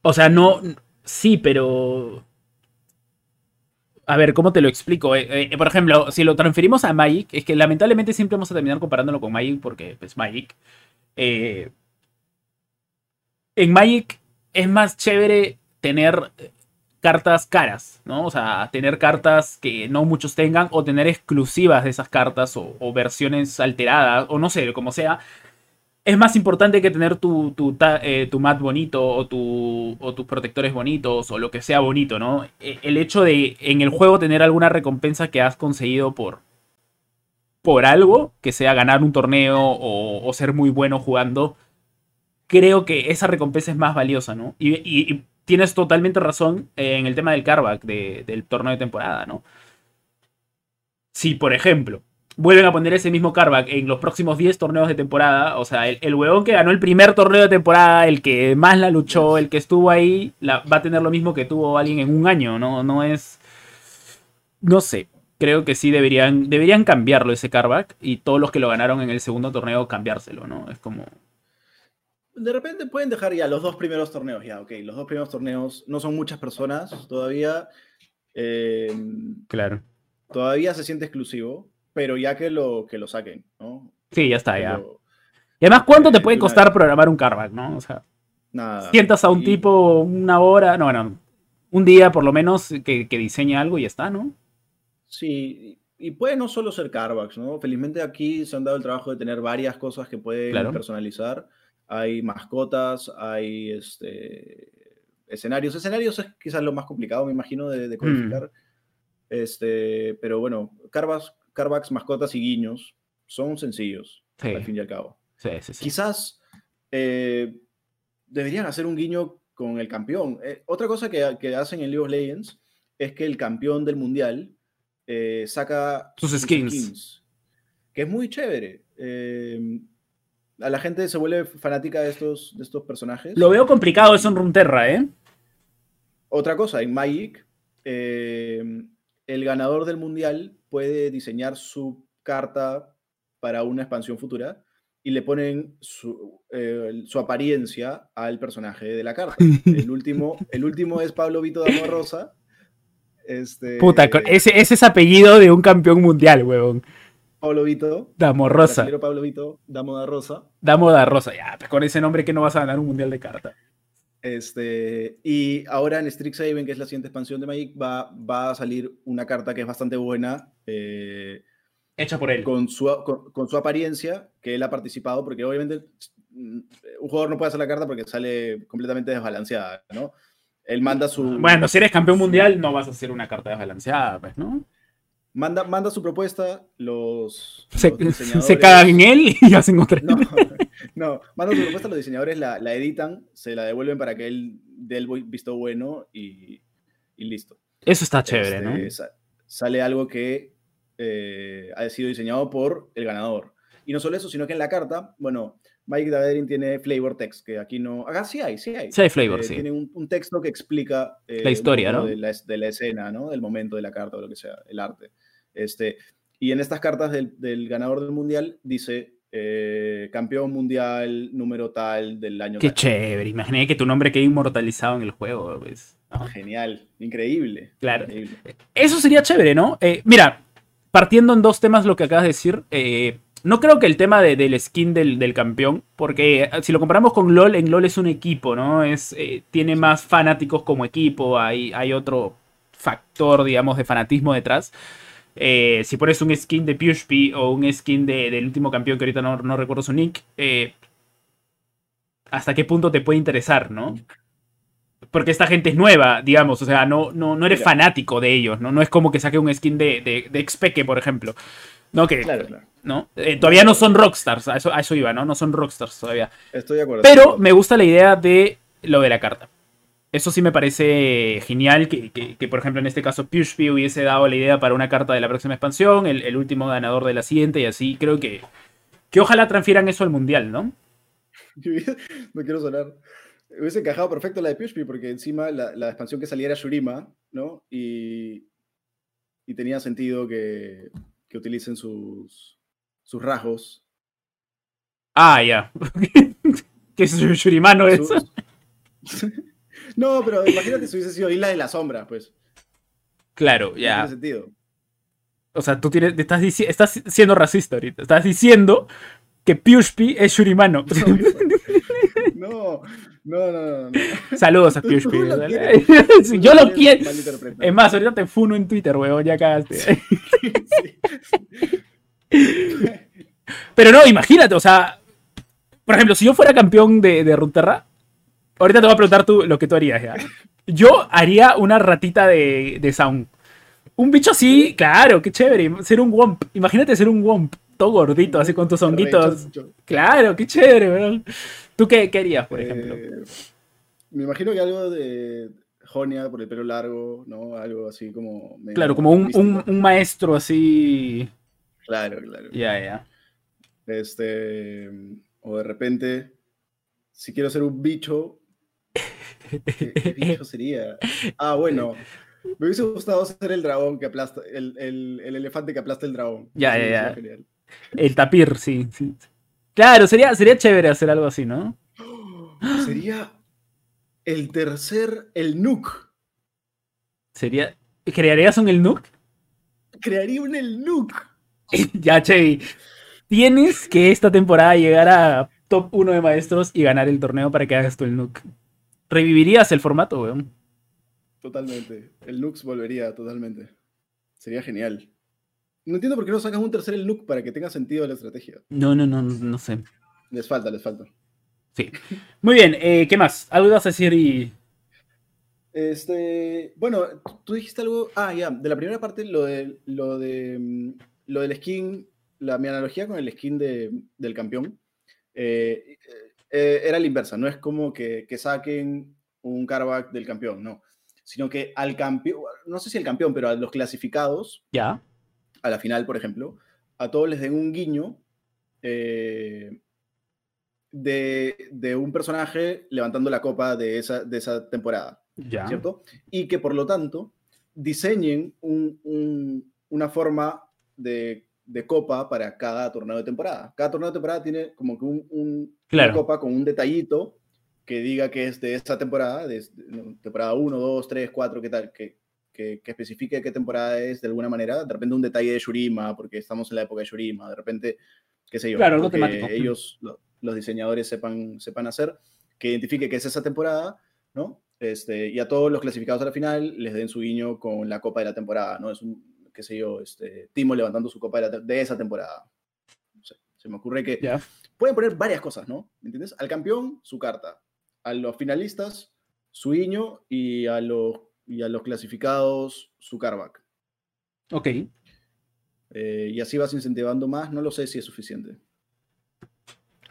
O sea, no. Sí, pero. A ver, ¿cómo te lo explico? Eh, eh, por ejemplo, si lo transferimos a Magic, es que lamentablemente siempre vamos a terminar comparándolo con Magic porque, pues, Magic. en Magic es más chévere tener eh, cartas caras, ¿no? O sea, tener cartas que no muchos tengan o tener exclusivas de esas cartas o, versiones alteradas o no sé, como sea. Es más importante que tener tu, tu, eh, tu mat bonito o, tu, o tus protectores bonitos o lo que sea bonito, ¿no? E- El hecho de en el juego tener alguna recompensa que has conseguido por, por algo, que sea ganar un torneo o, ser muy bueno jugando, creo que esa recompensa es más valiosa, ¿no? Y tienes totalmente razón en el tema del carback de- del torneo de temporada, ¿no? Si, por ejemplo, vuelven a poner ese mismo carback en los próximos 10 torneos de temporada, o sea, el, huevón que ganó el primer torneo de temporada, el que más la luchó, el que estuvo ahí, va a tener lo mismo que tuvo alguien en un año, ¿no? No es... No sé. Creo que sí deberían, deberían cambiarlo ese carback y todos los que lo ganaron en el segundo torneo cambiárselo, ¿no? Es como... De repente pueden dejar ya los dos primeros torneos, ya, ok. Los dos primeros torneos no son muchas personas todavía. eh, Claro. todavía se siente exclusivo, pero ya que lo, que lo saquen, ¿no? Sí, ya está, ya. Y además, ¿cuánto te Eh, puede costar programar un carback, no? O sea, nada. sientas a un Y- tipo una hora, no, no, un día por lo menos que, que diseñe algo y ya está, ¿no? Sí, y puede no solo ser Carbacks, ¿no? Felizmente aquí se han dado el trabajo de tener varias cosas que pueden Claro. personalizar. Hay mascotas, hay este, escenarios. Escenarios es quizás lo más complicado, me imagino, de, de Mm. codificar. Este, pero bueno, Carbacks, Carbacks, mascotas y guiños son sencillos, Sí, al fin y al cabo. sí, sí. sí. Quizás eh, deberían hacer un guiño con el campeón. Eh, otra cosa que, que hacen en League of Legends es que el campeón del mundial eh, saca Sus skins. que es muy chévere. A la gente se vuelve fanática de estos, de estos personajes. Lo veo complicado eso en Runterra, ¿eh? Otra cosa, en Magic, eh, el ganador del mundial puede diseñar su carta para una expansión futura y le ponen su, eh, su apariencia al personaje de la carta. El último, el último es Pablo Vito Damo Rosa. Este, Puta, ese, ese es apellido de un campeón mundial, huevón. Pablo Vito. Damo Rosa. Pablo Vito Damo da Rosa. Damo da Rosa. Ya, pues con ese nombre que no vas a ganar un mundial de carta. Este, y ahora en Strixhaven, que es la siguiente expansión de Magic, va, va a salir una carta que es bastante buena. eh, Hecha por él. con su, con, con su apariencia, que él ha participado, porque obviamente mm, un jugador no puede hacer la carta porque sale completamente desbalanceada, ¿no? Él manda su... Bueno, si eres campeón mundial, no vas a hacer una carta desbalanceada, pues, ¿no? Manda, manda su propuesta, los, Se, los diseñadores... se cagan en él y hacen otra. No, no, manda su propuesta, los diseñadores la, la editan, se la devuelven para que él del visto bueno y, listo. Eso está chévere, ¿no? Este, sale algo que eh, ha sido diseñado por el ganador. Y no solo eso, sino que en la carta, bueno, Mike Daverin tiene flavor text, que aquí no. Acá sí hay, sí hay. Sí hay flavor, eh, sí. Tiene un, texto que explica. Eh, la historia, ¿no? De la, de la, escena, ¿no? Del momento de la carta o lo que sea, el arte. Este, y en estas cartas del, del ganador del mundial dice eh, campeón mundial número tal del año. Qué chévere, imaginé que tu nombre quede inmortalizado en el juego. Pues, Genial, increíble. Claro. Eso sería chévere, ¿no? mira, partiendo en dos temas lo que acabas de decir. No creo que el tema del skin del, campeón, porque eh, si lo comparamos con LOL, en LOL es un equipo, ¿no? Es, eh, tiene más fanáticos como equipo, hay, hay otro factor, digamos, de fanatismo detrás. Eh, si pones un skin de PewSP o un skin del último campeón que ahorita no, recuerdo su nick, ¿hasta qué punto te puede interesar, no? Porque esta gente es nueva, digamos, o sea, no, no, no eres fanático de ellos, ¿no? No es como que saque un skin de, de, de por ejemplo. No, que, claro, claro. ¿no? Eh, todavía no son rockstars, a eso, a eso iba, ¿no? No son rockstars todavía. Estoy de acuerdo. Pero me gusta la idea de lo de la carta. Eso sí me parece genial, que, que, por ejemplo en este caso Pushby hubiese dado la idea para una carta de la próxima expansión, el, último ganador de la siguiente y así. Creo que, que ojalá transfieran eso al mundial, ¿no? no quiero sonar. Hubiese encajado perfecto la de Pushby porque encima la, la expansión que saliera era Shurima, ¿no? Y, y tenía sentido que, que utilicen sus, sus rasgos. Ah, ya. ¿Qué es Shurimano eso? No, pero imagínate si hubiese sido Isla de la Sombra, pues. Claro, ya. tiene sentido. O sea, tú tienes, estás, estás siendo racista ahorita. Estás diciendo que Piushpi es Shurimano. No, no, no, no. Saludos a Piushpi. Yo lo quiero. Es más, ahorita te funo en Twitter, weón, ya cagaste. Pero no, imagínate, o sea, por ejemplo, si yo fuera campeón de, de Ruterra, ahorita te voy a preguntar tú lo que tú harías ya. Yo haría una ratita de, de Sound. Un bicho así, claro, qué chévere. Ser un Womp. Imagínate ser un Womp, todo gordito, así con tus honguitos. Claro, qué chévere, weón. ¿Tú qué querías, por ejemplo? Eh, me imagino que algo de Jonia por el pelo largo, ¿no? Algo así como. Claro, como un, un, un, maestro así. Claro, claro. Ya, ya. Este. O de repente, si quiero ser un bicho. ¿Qué, bicho sería? Ah, bueno. Me hubiese gustado ser el dragón que aplasta. El, el, el elefante que aplasta el dragón. Ya, ya, ya. El tapir, sí, sí. Claro, sería, sería chévere hacer algo así, ¿no? Sería el tercer, el Nook. Sería. ¿Crearías un el Nook? Crearía un el Nook. ya, Chevy. Tienes que esta temporada llegar a top 1 de maestros y ganar el torneo para que hagas tú el Nook. ¿Revivirías el formato, weón? Totalmente. El Nooks volvería totalmente. Sería genial. No entiendo por qué no sacas un tercer el para que tenga sentido la estrategia. No, no, no, no sé. Les falta, les falta. Sí. Muy bien, eh, ¿qué más? ¿Algo ibas a decir y. Este. Bueno, tú dijiste algo. Ah, ya, de la primera parte, lo de. Lo de. Mm, lo del skin. La, mi analogía con el skin del campeón. Eh, eh, era la inversa. No es como que, saquen un carback del campeón, no. Sino que al campeón. No sé si el campeón, pero a los clasificados. Ya. A la final, por ejemplo. A todos les den un guiño. Eh, de, un personaje levantando la copa de esa, de esa temporada. ¿Cierto? Y que por lo tanto diseñen una forma de, copa para cada torneo de temporada. Cada torneo de temporada tiene como que un, una copa con un detallito que diga que es de esa temporada, de, temporada 1, 2, 3, 4, qué tal, que, que, especifique qué temporada es de alguna manera. De repente un detalle de Shurima, porque estamos en la época de Shurima, de repente, qué sé yo, claro, ellos, los diseñadores sepan, sepan hacer, que identifique que es esa temporada, ¿no? Este, y a todos los clasificados a la final les den su guiño con la copa de la temporada, ¿no? Es un, qué sé yo, este, Timo levantando su copa de, esa temporada. se me ocurre que pueden poner varias cosas, ¿no? ¿Me entiendes? Al campeón, su carta. A los finalistas, su guiño. Y a los, y a los clasificados, su carback. Ok. Eh, y así vas incentivando más. No lo sé si es suficiente.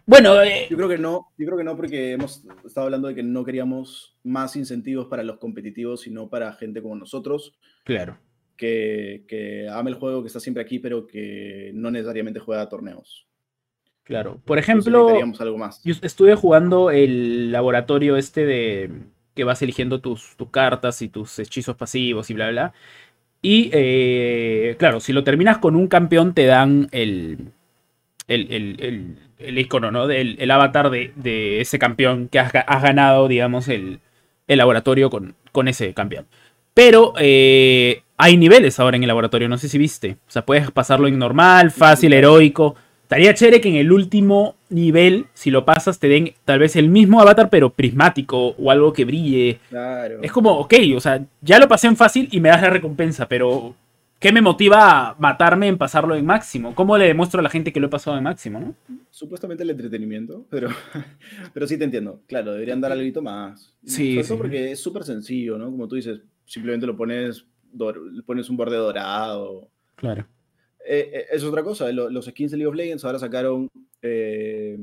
Bueno, eh, Yo creo que no, yo creo que no, porque hemos estado hablando de que no queríamos más incentivos para los competitivos, sino para gente como nosotros, claro. Que, que ama el juego, que está siempre aquí, pero que no necesariamente juega torneos. Claro. Por ejemplo, algo más. yo estuve jugando el laboratorio este de que vas eligiendo tus, tus cartas y tus hechizos pasivos y bla, bla. Y eh, claro, si lo terminas con un campeón, te dan el, el, el, el- el icono, ¿no? Del el avatar de, de ese campeón que has ganado, digamos, el, el laboratorio con, con ese campeón. Pero eh, hay niveles ahora en el laboratorio, no sé si viste. O sea, puedes pasarlo en normal, fácil, heroico. Estaría chévere que en el último nivel, si lo pasas, te den tal vez el mismo avatar, pero prismático o algo que brille. Claro. Es como, ok, o sea, ya lo pasé en fácil y me das la recompensa, pero ¿qué me motiva a matarme en pasarlo en máximo? ¿Cómo le demuestro a la gente que lo he pasado en máximo, no? Supuestamente el entretenimiento, pero, pero sí te entiendo. Claro, deberían dar algo más. Sí, Sobre todo sí. porque es súper sencillo, ¿no? Como tú dices, simplemente lo pones, le pones un borde dorado. Claro. Eh, eh, es otra cosa, lo- los skins de League of Legends ahora sacaron eh,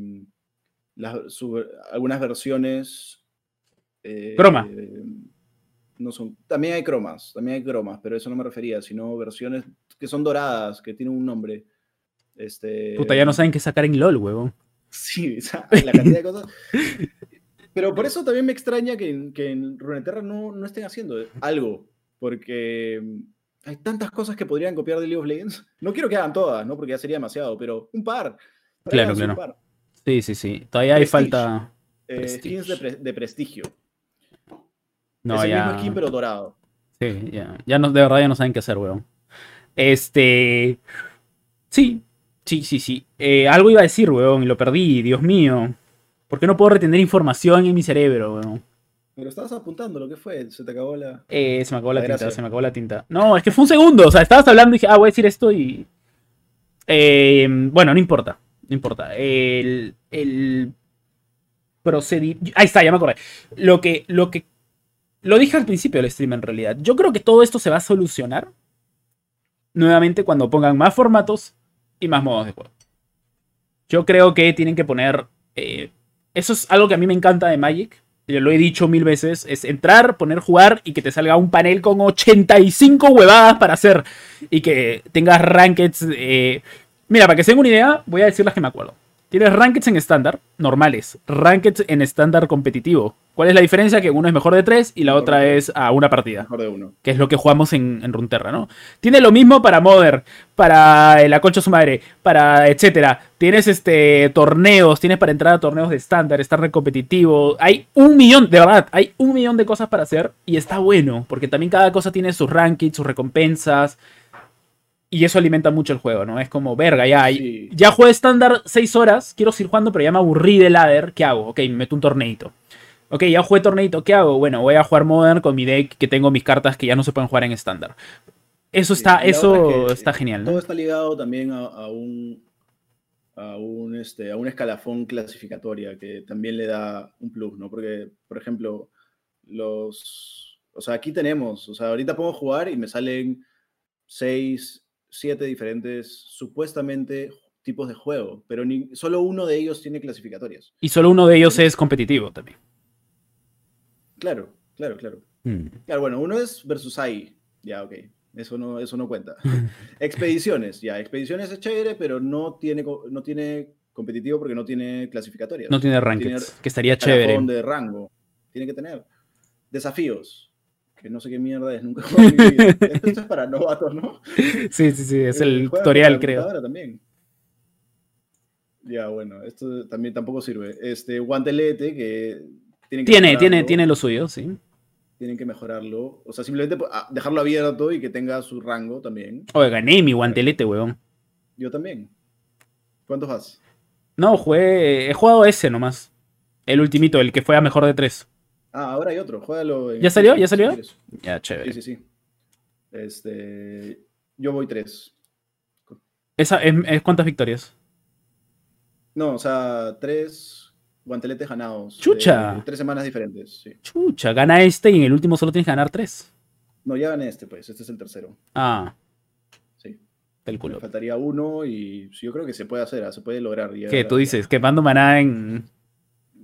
las- su- algunas versiones. Croma. no son, también hay cromas, también hay cromas, pero eso no me refería, sino versiones que son doradas, que tienen un nombre. Este, Puta, ya no saben qué sacar en LOL, huevón. Sí, o sea, la cantidad de cosas. Pero por eso también me extraña que, en- que en Runeterra no, no estén haciendo algo, porque mm, hay tantas cosas que podrían copiar de League of Legends. No quiero que hagan todas, ¿no? Porque ya sería demasiado, pero un par. Claro, un claro. par. Sí, sí, sí. Todavía hay falta. Eh, skins de, pre- de prestigio. No, es el ya. mismo skin, pero dorado. Sí, ya. Ya no, de verdad ya no saben qué hacer, weón. Este. Sí, sí, sí, sí. Eh, algo iba a decir, weón, y lo perdí, Dios mío. ¿Por qué no puedo retener información en mi cerebro, weón? Pero estabas apuntando, ¿lo que fue? Se te acabó la. Eh, se me acabó la, La tinta, gracia. se me acabó la tinta. No, es que fue un segundo. O sea, estabas hablando y dije, ah, voy a decir esto y. Eh, bueno, no importa. No importa. El. El. Procedi... Ahí está, ya me acordé. Lo que. Lo que. Lo dije al principio del stream en realidad. Yo creo que todo esto se va a solucionar. Nuevamente cuando pongan más formatos y más modos de juego. Yo creo que tienen que poner. eh, eso es algo que a mí me encanta de Magic. Yo lo he dicho mil veces. Es entrar, poner jugar y que te salga un panel con 85 huevadas para hacer. Y que tengas rankeds. eh, Mira, para que se den una idea, voy a decir las que me acuerdo. Tienes rankeds en estándar, normales. Rankeds en estándar competitivo. ¿Cuál es la diferencia? Que uno es mejor de tres y la Mejor otra es a una partida Mejor de uno. que es lo que jugamos en, en Runeterra, ¿no? Tiene lo mismo para Modern, para la concha de su madre, para etcétera. Tienes este torneos, tienes para entrar a torneos de estándar, estar competitivo. Hay un millón, de verdad, hay un millón de cosas para hacer y está bueno, porque también cada cosa tiene sus rankings, sus recompensas. Y eso alimenta mucho el juego, ¿no? Es como, verga, ya, Sí. ya jugué estándar 6 horas, quiero seguir jugando, pero ya me aburrí de ladder. ¿Qué hago? Ok, me meto un torneito. Ok, ya jugué torneito, ¿qué hago? Bueno, voy a jugar Modern con mi deck que tengo mis cartas que ya no se pueden jugar en estándar. Eso está, eso otra es que está genial, Todo ¿no? está ligado también a, a un, a, un, este, a un escalafón clasificatoria que también le da un plus, ¿no? Porque, por ejemplo, los... O sea, aquí tenemos, o sea, ahorita puedo jugar y me salen seis, siete diferentes, supuestamente, tipos de juego, pero ni, solo uno de ellos tiene clasificatorias. Y solo uno de ellos es competitivo también. Claro, claro, claro. Mm. Claro, bueno, uno es versus AI. Ya, ok. Eso no, eso no cuenta. expediciones, ya. Expediciones es chévere, pero no tiene, no tiene competitivo porque no tiene clasificatorias. No tiene rankings, que estaría chévere. de rango. Tiene que tener. Desafíos. Que no sé qué mierda es, nunca en mi vida. Esto es para novatos, ¿no? Sí, sí, sí, es Eh, el tutorial, creo. también. Ya, bueno, esto también tampoco sirve. Este guantelete que tienen que Tiene, tiene, tiene lo suyo, sí. tienen que mejorarlo. O sea, simplemente pues, dejarlo abierto y que tenga su rango también. Oye, gané mi guantelete, weón. Yo también. ¿Cuántos vas? No, jugué, he jugado ese nomás. El ultimito, el que fue a mejor de tres. Ah, ahora hay otro. Juégalo. en ¿Ya salió? ¿Ya salió? Ya, Sí, chévere. sí, sí. Este, yo voy tres. Esa, es, es- ¿Cuántas victorias? No, o sea, tres guanteletes ganados. Chucha. de tres semanas diferentes, sí. Chucha, gana este y en el último solo tienes que ganar tres. No, ya gané este, pues. Este es el tercero. Ah, Sí. del culo. Me faltaría uno y sí, yo creo que se puede hacer, ah, se puede lograr. ¿Qué tú dices? Quemando maná en.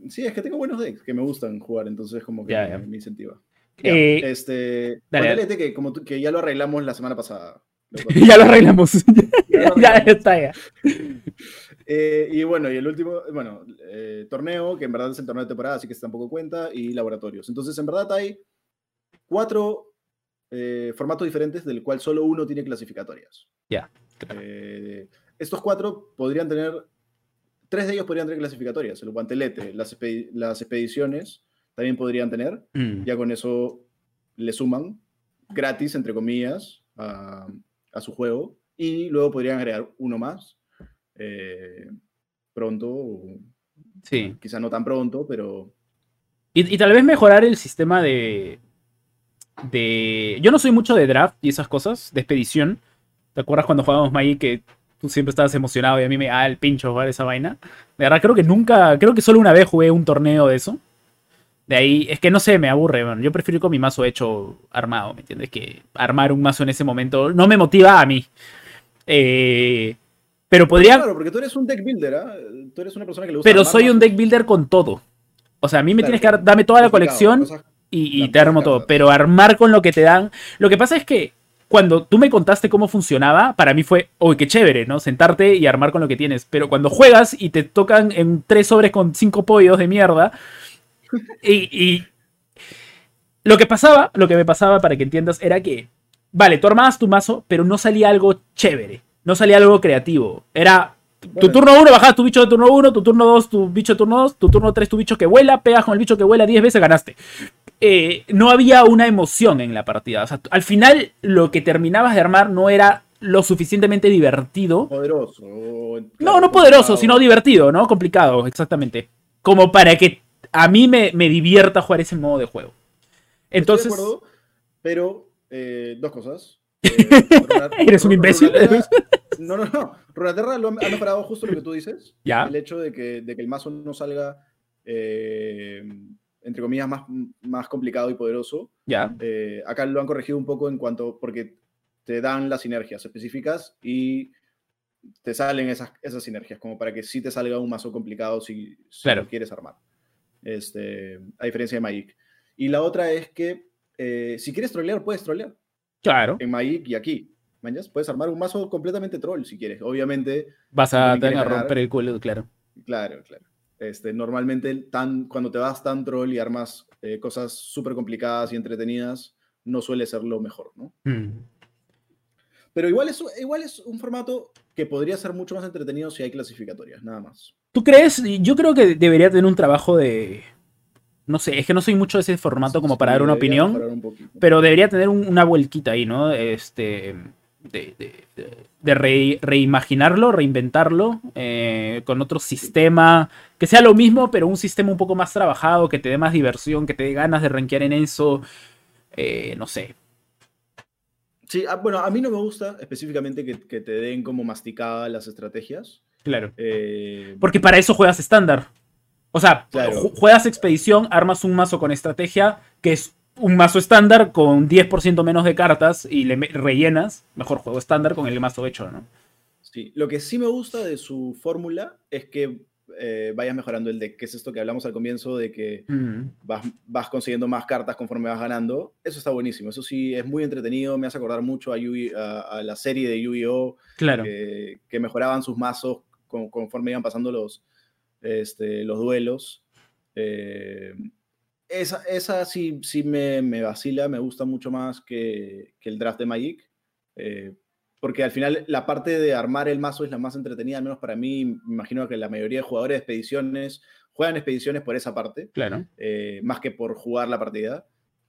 Sí, es que tengo buenos decks que me gustan jugar, entonces como que Ya, me, ya. me incentiva. Ya, Eh, este, dale, dale. que, como tú- que ya lo arreglamos la semana pasada. ya lo arreglamos. Ya lo arreglamos. está, ya. Eh, y bueno, y el último, bueno, eh, torneo, que en verdad es el torneo de temporada, así que tampoco cuenta, y laboratorios. Entonces, en verdad hay cuatro eh, formatos diferentes, del cual solo uno tiene clasificatorias. Ya, claro. Eh, estos cuatro podrían tener, tres de ellos podrían tener clasificatorias. El guantelete, las, expedi- las expediciones también podrían tener. Mm. Ya con eso le suman gratis, entre comillas, a, a su juego. Y luego podrían agregar uno más eh, pronto, Sí. quizá no tan pronto, pero Y, y tal vez mejorar el sistema de. de. Yo no soy mucho de draft y esas cosas, de expedición. ¿Te acuerdas cuando jugábamos Magic que tú siempre estabas emocionado y a mí me da el pincho jugar esa vaina? De verdad, creo que nunca. Creo que solo una vez jugué un torneo de eso. De ahí, es que no sé, me aburre, man. Yo prefiero ir con mi mazo hecho armado, ¿me entiendes? Que armar un mazo en ese momento no me motiva a mí. Eh, pero podría. claro, porque tú eres un deck builder, ¿ah? Tú eres una persona que le gusta Pero soy un deck builder con todo. O sea, a mí me Claro, tienes que dar, dame toda la colección cosas- y, y te armo todo. Pero armar con lo que te dan. Lo que pasa es que cuando tú me contaste cómo funcionaba, para mí fue, uy, qué chévere, ¿no? Sentarte y armar con lo que tienes. Pero cuando juegas y te tocan en tres sobres con cinco pollos de mierda. Y, y lo que pasaba, lo que me pasaba para que entiendas, era que, vale, tú armabas tu mazo, pero no salía algo chévere. No salía algo creativo. Era tu turno 1, bajabas tu bicho de turno 1, tu turno 2, tu bicho de turno 2, tu turno 3, tu bicho que vuela, pegas con el bicho que vuela 10 veces, ganaste. Eh, no había una emoción en la partida. O sea, al final lo que terminabas de armar no era lo suficientemente divertido. Poderoso. No, no poderoso, complicado. sino divertido, ¿no? Complicado, exactamente. Como para que a mí me, me divierta jugar ese modo de juego. Entonces, Estoy de acuerdo, pero eh, dos cosas. Eh, ¿Eres un imbécil? No, no, no. Runaterra lo ha ha mejorado justo lo que tú dices. Ya. El hecho de que, de que el mazo no salga, eh, entre comillas, más, más complicado y poderoso. ya, Eh, acá lo han corregido un poco en cuanto, porque te dan las sinergias específicas y te salen esas, esas sinergias, como para que sí te salga un mazo complicado si, si Claro. lo quieres armar. Este, a diferencia de Magic. Y la otra es que eh, si quieres trolear, puedes trolear claro. en Magic y aquí. ¿mañas? Puedes armar un mazo completamente troll si quieres. Obviamente, Vas a quieres a romper el culo, claro. claro, claro. Este, normalmente tan, cuando te vas tan troll y armas eh, cosas súper complicadas y entretenidas, no suele ser lo mejor, ¿no? Mm. Pero igual es, igual es un formato que podría ser mucho más entretenido si hay clasificatorias, nada más. ¿Tú crees? Yo creo que debería tener un trabajo de... No sé, es que no soy mucho de ese formato como para dar una opinión. un. Pero debería tener un- una vuelquita ahí, ¿no? Este. De, de- re- reimaginarlo, reinventarlo, eh, con otro sistema, que sea lo mismo, pero un sistema un poco más trabajado, que te dé más diversión, que te dé ganas de rankear en eso. eh, no sé. Sí, ah, bueno, a mí no me gusta específicamente que, que te den como masticadas las estrategias. Claro. Eh, Porque para eso juegas estándar. O sea, Claro. juegas expedición, armas un mazo con estrategia, que es un mazo estándar con 10% menos de cartas y le rellenas. Mejor juego estándar con el mazo hecho, ¿no? sí, lo que sí me gusta de su fórmula es que eh, vayas mejorando el deck, que es esto que hablamos al comienzo de que vas, vas consiguiendo más cartas conforme vas ganando. Eso está buenísimo. Eso sí, es muy entretenido. Me hace acordar mucho a, Yu- a- a la serie de Yu-Gi-Oh! Claro. que, que mejoraban sus mazos con- conforme iban pasando los, este, los duelos. Eh, esa, esa sí, sí me, me vacila, me gusta mucho más que, que el draft de Magic. eh, porque al final la parte de armar el mazo es la más entretenida, al menos para mí. Me imagino que la mayoría de jugadores de expediciones juegan expediciones por esa parte Claro. eh, más que por jugar la partida.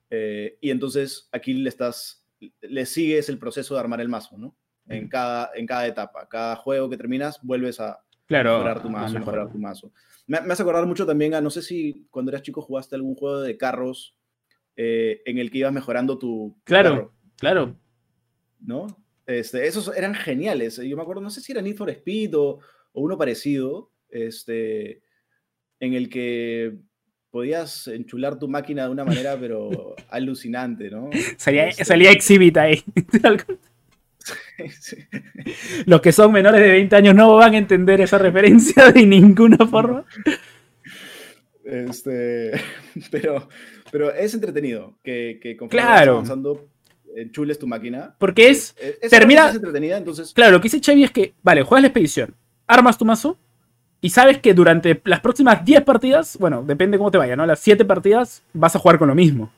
Eh, y entonces aquí le estás, le sigues el proceso de armar el mazo, ¿no? En cada, en cada etapa, cada juego que terminas, vuelves a Claro. mejorar tu mazo, mejorar. mejorar tu mazo. Me, me hace acordar mucho también a, no sé si cuando eras chico jugaste algún juego de carros eh, en el que ibas mejorando tu, tu Claro. carro, Claro. ¿no? Este, esos eran geniales. Yo me acuerdo, no sé si era Need for Speed o, o uno parecido, este, en el que podías enchular tu máquina de una manera, pero alucinante, ¿no? Salía, Este, salía Exhibit ahí. Los que son menores de 20 años no van a entender esa referencia de ninguna forma. Este, pero, pero es entretenido que, que claro. avanzando chules tu máquina. Porque es. termina. entretenida, entonces. Claro, lo que dice Chevy es que, vale, juegas la expedición, armas tu mazo y sabes que durante las próximas 10 partidas, bueno, depende cómo te vaya, ¿no? Las 7 partidas vas a jugar con lo mismo.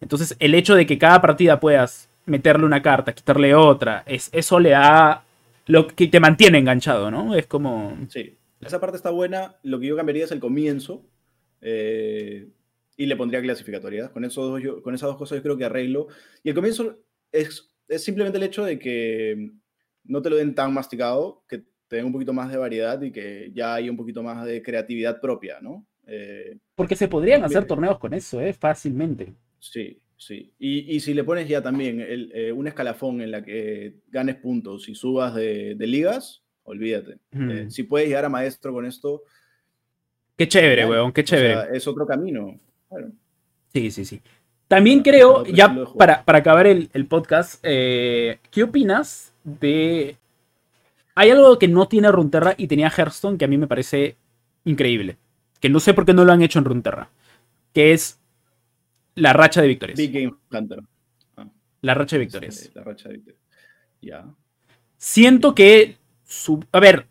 Entonces, el hecho de que cada partida puedas meterle una carta, quitarle otra, es, eso le da lo que te mantiene enganchado, ¿no? Es como... Sí, esa parte está buena. Lo que yo cambiaría es el comienzo. Eh, y le pondría clasificatoria. Con, eso con esas dos cosas yo creo que arreglo. Y el comienzo es, es simplemente el hecho de que no te lo den tan masticado, que tenga un poquito más de variedad y que ya haya un poquito más de creatividad propia, ¿no? Eh, Porque se podrían hacer torneos con eso, ¿eh? Fácilmente. Sí, sí. Y, y si le pones ya también el, eh, un escalafón en la que ganes puntos y subas de, de ligas, olvídate. Eh, si puedes llegar a maestro con esto. Qué chévere, weón, qué chévere. es otro camino. Sí, sí, sí. También creo, ya para, para acabar el, el podcast, ¿qué opinas de hay algo que no tiene Runterra y tenía Hearthstone que a mí me parece increíble. Que no sé por qué no lo han hecho en Runterra. Que es la racha de victorias. Big Game Hunter. Ah. La racha de victorias. La racha de victorias. Ya. Siento que. a ver.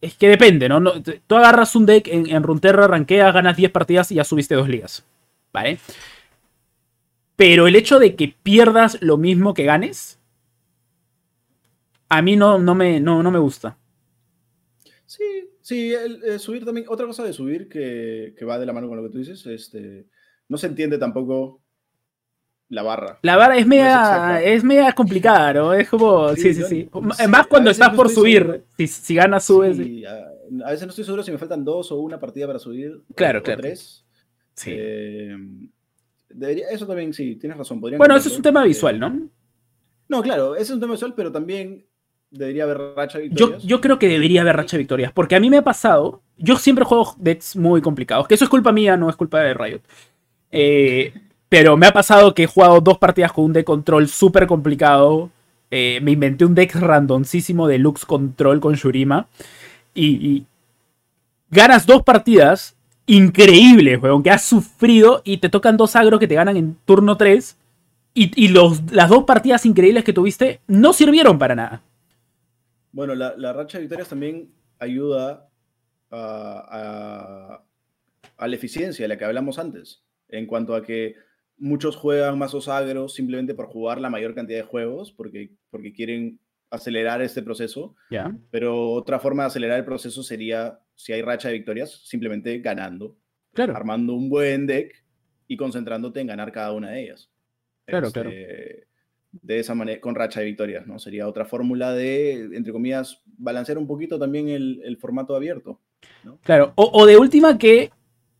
Es que depende, ¿no? Tú agarras un deck en, en Runterra, ranqueas, ganas 10 partidas y ya subiste dos ligas. ¿Vale? Pero el hecho de que pierdas lo mismo que ganes a mí no, no, me, no, no me gusta. Sí, sí, el, subir también, otra cosa de subir que, va de la mano con lo que tú dices, este, no se entiende tampoco la barra. La barra es media, es, media complicada, ¿no? Es como, sí, sí, sí. Más cuando estás por subir, si, si, ganas, subes. A, veces no estoy seguro si me faltan dos o una partida para subir. Claro, claro. tres. Sí. Eh, eso también, sí, tienes razón. Bueno, eso es un tema visual, ¿no? No, claro, ese es un tema visual, pero también debería haber racha de victorias. Yo, yo creo que debería haber racha de victorias, porque a mí me ha pasado, yo siempre juego decks muy complicados, que eso es culpa mía, no es culpa de Riot. Eh, pero me ha pasado que he jugado dos partidas con un deck control súper complicado. Eh, me inventé un deck randoncísimo de Lux Control con Shurima. Y, ganas dos partidas increíbles, weón, que has sufrido y te tocan dos agros que te ganan en turno 3. Y, las dos partidas increíbles que tuviste no sirvieron para nada. Bueno, la, racha de victorias también ayuda a, la eficiencia de la que hablamos antes, en cuanto a que muchos juegan mazos agros simplemente por jugar la mayor cantidad de juegos, porque, porque quieren acelerar este proceso. Pero otra forma de acelerar el proceso sería, si hay racha de victorias, simplemente ganando. Claro. Armando un buen deck y concentrándote en ganar cada una de ellas. Claro, claro. Este, de esa manera, con racha de victorias, ¿no? Sería otra fórmula de, entre comillas, balancear un poquito también el, formato abierto. Claro, o, de última que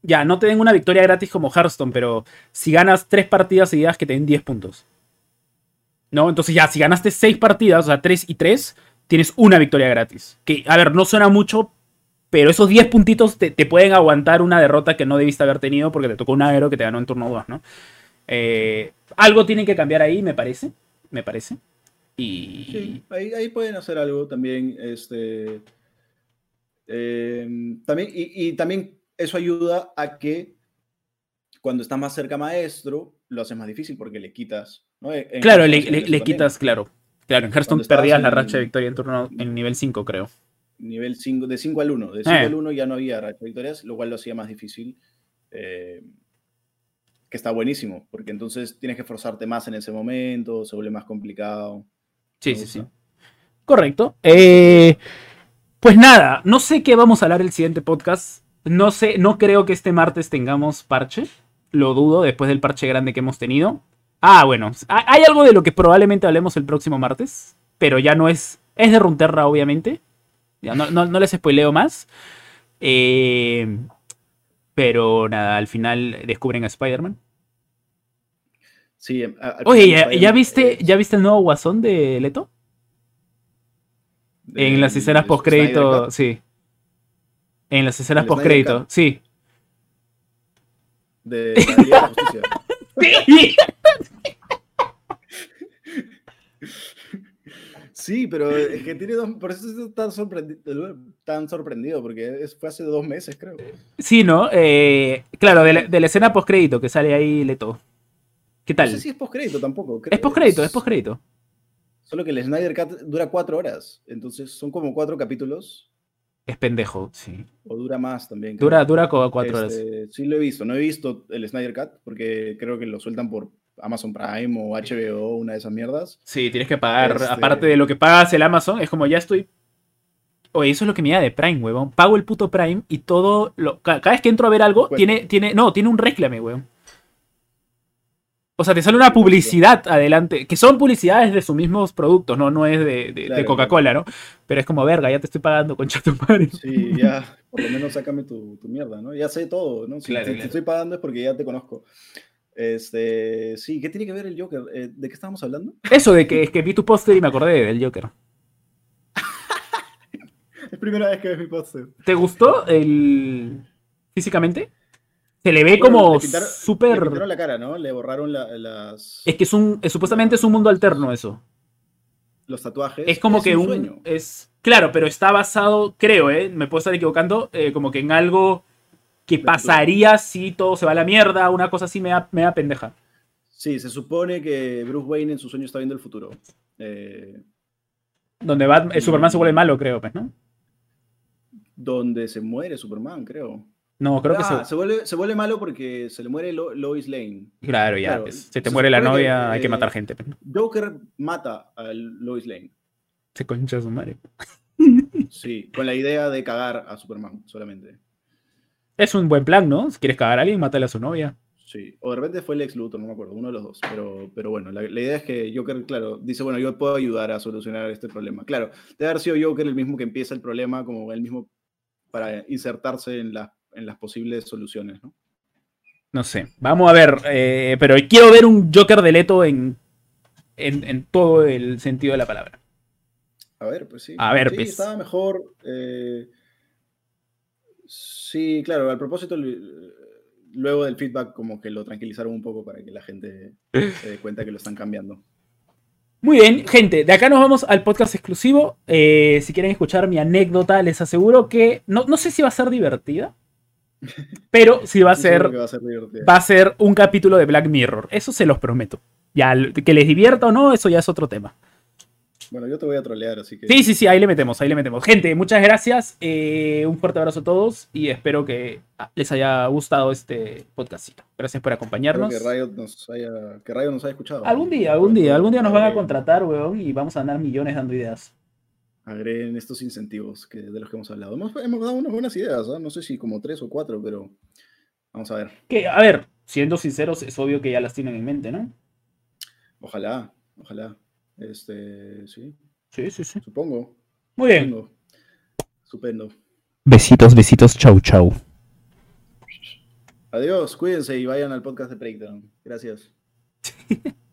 ya no te den una victoria gratis como Hearthstone, pero si ganas tres partidas seguidas que te den 10 puntos. ¿No? Entonces ya, si ganaste seis partidas, o sea, 3 y 3, tienes una victoria gratis. Que, a ver, no suena mucho, pero esos 10 puntitos te, pueden aguantar una derrota que no debiste haber tenido porque te tocó un agro que te ganó en turno 2, ¿no? Eh, algo tiene que cambiar ahí, me parece me parece. Y... Sí, ahí, pueden hacer algo también. Este, em, también y, también eso ayuda a que cuando estás más cerca maestro, lo haces más difícil porque le quitas. claro, le, quitas, claro. Claro, en Hearthstone perdías la racha de victoria en turno en nivel 5, creo. Nivel 5, de 5 al 1. De 5 eh. al 1 ya no había racha de victorias, lo cual lo hacía más difícil. Eh, que está buenísimo, porque entonces tienes que esforzarte más en ese momento, se vuelve más complicado. Sí, sí, sí. Correcto. Eh, pues nada, no sé qué vamos a hablar el siguiente podcast. No sé, no creo que este martes tengamos parche. Lo dudo después del parche grande que hemos tenido. Ah, bueno, hay algo de lo que probablemente hablemos el próximo martes, pero ya no es. Es de Runterra, obviamente. Ya no, no, les spoileo más. Eh, pero nada, al final descubren a Spider-Man. Sí, Oye, ¿ya, viste, ¿ya viste el nuevo Guasón de Leto? en las escenas postcrédito, sí. En las escenas postcrédito, sí. De la Justicia. Sí, pero es que tiene dos. Por eso estoy tan sorprendido, tan sorprendido porque fue hace dos meses, creo. Sí, ¿no? Eh, claro, de la, de la escena postcrédito que sale ahí Leto. ¿Qué No tal? sé si es postcrédito tampoco. Es postcrédito, es postcrédito. Solo que el Snyder Cut dura cuatro horas. Entonces son como cuatro capítulos. Es pendejo, sí. O dura más también. creo. Dura, dura como cuatro horas. Este, Sí, lo he visto. No he visto el Snyder Cut porque creo que lo sueltan por Amazon Prime o HBO, una de esas mierdas. Sí, tienes que pagar, Este- aparte de lo que pagas el Amazon, es como ya estoy... Oye, eso es lo que me da de Prime, huevón. Pago el puto Prime y todo lo... ca- Cada vez que entro a ver algo, tiene, tiene... No, tiene un réclame, huevón. O sea, te sale una publicidad adelante, que son publicidades de sus mismos productos, no, no es de, de- Coca-Cola, ¿no? Pero es como, verga, ya te estoy pagando, concha tu madre. Sí, ya, por lo menos sácame tu, tu mierda, ¿no? Ya sé todo, ¿no? Si Claro, te, estoy pagando es porque ya te conozco. Este, sí, ¿qué tiene que ver el Joker? Eh, ¿De qué estábamos hablando? Eso de que es que vi tu póster y me acordé del Joker. Es primera vez que ves mi póster. ¿Te gustó el... físicamente? Se le ve como pintaron- Le súper... pintaron la cara, ¿no? Le borraron la- las, Es que es un... es- supuestamente es un mundo alterno eso. los tatuajes. Es como que un... sueño. Es, claro, pero está basado, creo, ¿eh? Me puedo estar equivocando, eh, como que en algo que pasaría si todo se va a la mierda, una cosa así me da, me da pendeja. Sí, se supone que Bruce Wayne en su sueño está viendo el futuro. Eh, Donde Bat- el Superman se vuelve malo, creo, pues, ¿no? donde se muere Superman, creo. No, creo que Ah, se... se vuelve, se vuelve malo porque se le muere Lo- Lois Lane. Claro, ya. claro, pues, se te se muere la que, novia, hay que eh, matar gente. pues. Joker mata a Lois Lane. Se concha su madre. Sí, con la idea de cagar a Superman solamente. Es un buen plan, ¿no? Si quieres cagar a alguien, mátale a su novia. Sí, o de repente fue Lex Luthor, no me acuerdo, uno de los dos. Pero, pero bueno, la, la idea es que Joker, claro, dice, bueno, yo puedo ayudar a solucionar este problema. Claro, debe haber sido Joker el mismo que empieza el problema, como el mismo para insertarse en, la- en las posibles soluciones, ¿no? No sé. Vamos a ver. eh, pero quiero ver un Joker de Leto en, en, en todo el sentido de la palabra. A ver, pues sí. A ver, sí, pues. estaba mejor. eh, sí, claro, al propósito, l- luego del feedback, como que lo tranquilizaron un poco para que la gente se dé cuenta que lo están cambiando. Muy bien, gente, de acá nos vamos al podcast exclusivo. Eh, si quieren escuchar mi anécdota, les aseguro que no, no sé si va a ser divertida, pero sí va a ser, va a ser divertido. va a ser un capítulo de Black Mirror. Eso se los prometo. Ya, que les divierta o no, eso ya es otro tema. Bueno, yo te voy a trolear, así que. Sí, sí, sí, ahí le metemos, ahí le metemos. Gente, muchas gracias. eh, un fuerte abrazo a todos y espero que ah, les haya gustado este podcastito. Gracias por Espero acompañarnos. que Riot nos haya, que Riot nos haya escuchado. Algún día, algún día, algún día nos van a contratar, weón, y vamos a ganar millones dando ideas. Agreguen estos incentivos que, de los que hemos hablado. Hemos, hemos dado unas buenas ideas, ¿ah? no sé si como tres o cuatro, pero vamos a ver. Que, a ver, siendo sinceros, es obvio que ya las tienen en mente, ¿no? Ojalá, ojalá. Este, sí, Sí, sí, sí. supongo. Muy bien. Supongo. Estupendo. Besitos, besitos, chau, chau. Adiós, cuídense y vayan al podcast de Breakdown. Gracias.